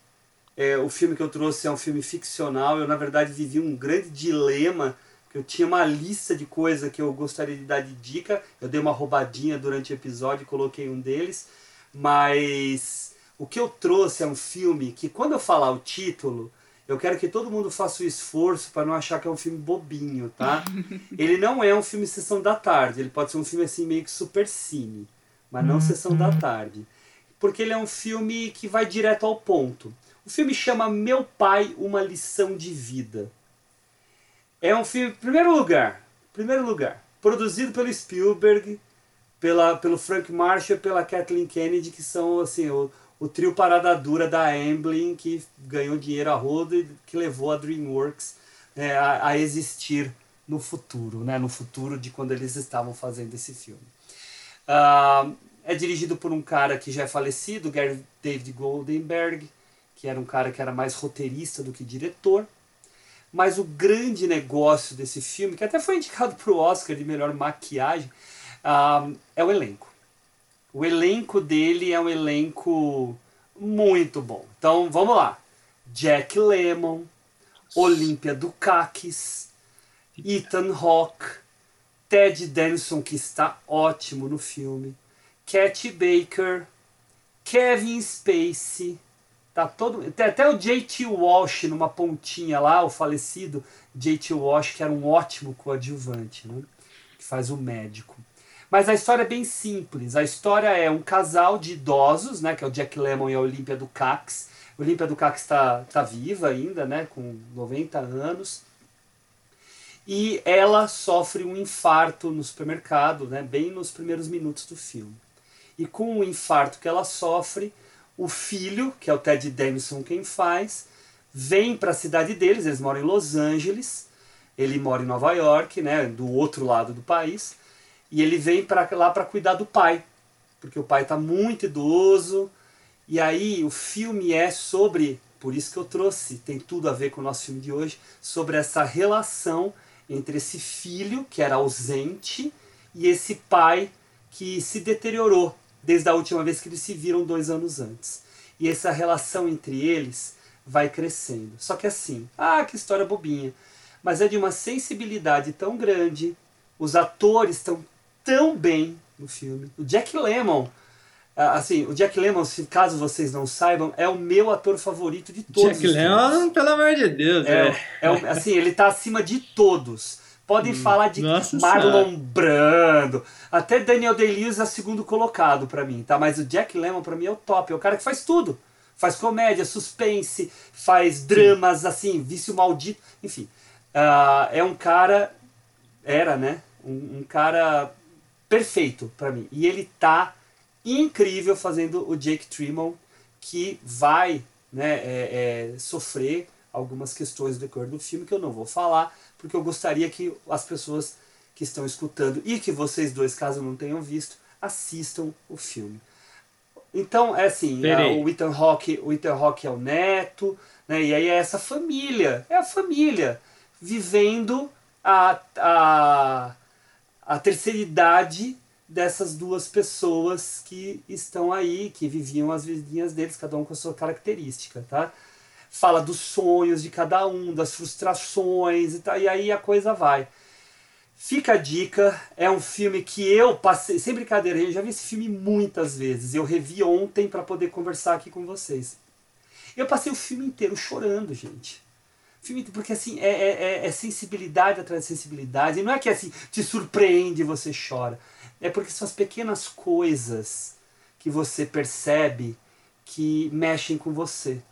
É, o filme que eu trouxe é um filme ficcional. Eu, na verdade, vivi um grande dilema. Eu tinha uma lista de coisas que eu gostaria de dar de dica. Eu dei uma roubadinha durante o episódio e coloquei um deles. Mas o que eu trouxe é um filme que, quando eu falar o título, eu quero que todo mundo faça o esforço para não achar que é um filme bobinho, tá? *laughs* ele não é um filme sessão da tarde, ele pode ser um filme assim meio que super cine, mas não sessão da tarde. Porque ele é um filme que vai direto ao ponto. O filme chama Meu Pai, uma lição de vida. É um filme, primeiro lugar, primeiro lugar, produzido pelo Spielberg, pela, pelo Frank Marshall e pela Kathleen Kennedy, que são assim, o, o trio Parada Dura da Amblin, que ganhou dinheiro a rodo e que levou a DreamWorks é, a, a, existir no futuro, né? no futuro de quando eles estavam fazendo esse filme. Uh, é dirigido por um cara que já é falecido, Gary David Goldenberg, que era um cara que era mais roteirista do que diretor. Mas o grande negócio desse filme, que até foi indicado para o Oscar de melhor maquiagem, uh, é o elenco. O elenco dele é um elenco muito bom. Então vamos lá: Jack Lemmon, Olímpia Dukakis, Ethan Hawke, Ted Danson, que está ótimo no filme, Cat Baker, Kevin Spacey. Tá todo, tem até o J.T. Walsh numa pontinha lá, o falecido J.T. Walsh, que era um ótimo coadjuvante, né? que faz o médico. Mas a história é bem simples. A história é um casal de idosos, né, que é o Jack Lemmon e a Olímpia do Cax. Olímpia do Cax está tá viva ainda, né, com 90 anos. E ela sofre um infarto no supermercado, né, bem nos primeiros minutos do filme. E com o infarto que ela sofre, o filho, que é o Ted Danson quem faz, vem para a cidade deles, eles moram em Los Angeles, ele mora em Nova York, né, do outro lado do país, e ele vem para lá para cuidar do pai, porque o pai está muito idoso, e aí o filme é sobre, por isso que eu trouxe, tem tudo a ver com o nosso filme de hoje, sobre essa relação entre esse filho que era ausente e esse pai que se deteriorou desde a última vez que eles se viram dois anos antes. E essa relação entre eles vai crescendo. Só que assim, ah, que história bobinha. Mas é de uma sensibilidade tão grande, os atores estão tão bem no filme. O Jack Lemmon, assim, o Jack Lemmon, se caso vocês não saibam, é o meu ator favorito de todos. Jack Lemmon, pelo amor de Deus, é, é. é assim, ele está acima de todos. Podem hum, falar de Marlon senhora. Brando, até Daniel Day-Lewis é segundo colocado para mim, tá? Mas o Jack Lemmon para mim é o top, é o cara que faz tudo. Faz comédia, suspense, faz dramas, Sim. assim, vício maldito, enfim. Uh, é um cara, era, né? Um, um cara perfeito para mim. E ele tá incrível fazendo o Jake Trimmel, que vai né, é, é, sofrer algumas questões do decorrer do filme que eu não vou falar, porque eu gostaria que as pessoas que estão escutando e que vocês dois, caso não tenham visto, assistam o filme. Então, é assim, a, o Ethan Hawke, o Ethan Hawke é o neto, né, e aí é essa família, é a família vivendo a, a, a terceira idade dessas duas pessoas que estão aí, que viviam as vidinhas deles, cada um com a sua característica, tá? fala dos sonhos de cada um, das frustrações e tal, e aí a coisa vai. Fica a dica, é um filme que eu passei, sem brincadeira, eu já vi esse filme muitas vezes. Eu revi ontem para poder conversar aqui com vocês. Eu passei o filme inteiro chorando, gente. Filme, porque assim, é, é, é, é sensibilidade atrás de sensibilidade. E não é que assim, te surpreende e você chora. É porque são as pequenas coisas que você percebe que mexem com você.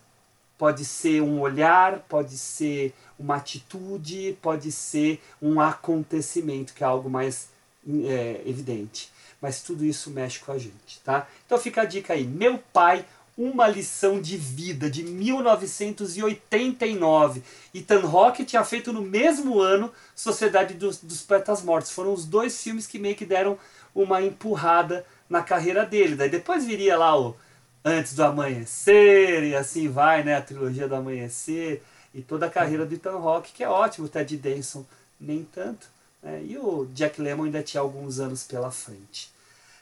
Pode ser um olhar, pode ser uma atitude, pode ser um acontecimento, que é algo mais é, evidente. Mas tudo isso mexe com a gente, tá? Então fica a dica aí. Meu pai, uma lição de vida, de 1989. Ethan Hawke tinha feito no mesmo ano Sociedade dos, dos Poetas Mortos. Foram os dois filmes que meio que deram uma empurrada na carreira dele. Daí depois viria lá o Antes do Amanhecer, e assim vai, né? A trilogia do Amanhecer, e toda a carreira do Ethan Hawke, que é ótimo, o Ted Danson nem tanto. Né? E o Jack Lemmon ainda tinha alguns anos pela frente.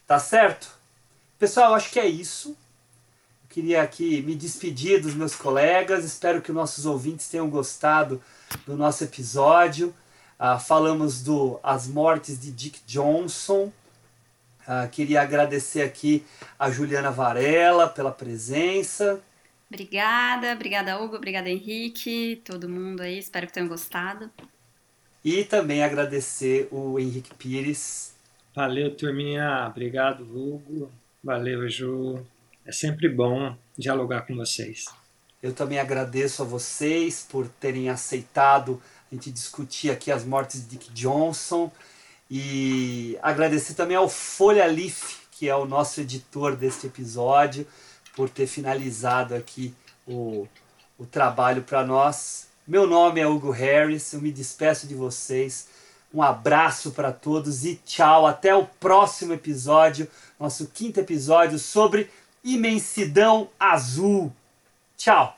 Tá certo? Pessoal, acho que é isso. Eu queria aqui me despedir dos meus colegas. Espero que nossos ouvintes tenham gostado do nosso episódio. Ah, falamos do As Mortes de Dick Johnson, Uh, queria agradecer aqui a Juliana Varela pela presença. Obrigada, obrigada Hugo, obrigada Henrique, todo mundo aí, espero que tenham gostado. E também agradecer o Henrique Pires. Valeu, turminha. Obrigado, Hugo. Valeu, Ju. É sempre bom dialogar com vocês. Eu também agradeço a vocês por terem aceitado a gente discutir aqui as mortes de Dick Johnson. E agradecer também ao Folha Leaf, que é o nosso editor deste episódio, por ter finalizado aqui o, o trabalho para nós. Meu nome é Hugo Harris, eu me despeço de vocês. Um abraço para todos e tchau. Até o próximo episódio, nosso quinto episódio sobre imensidão azul. Tchau!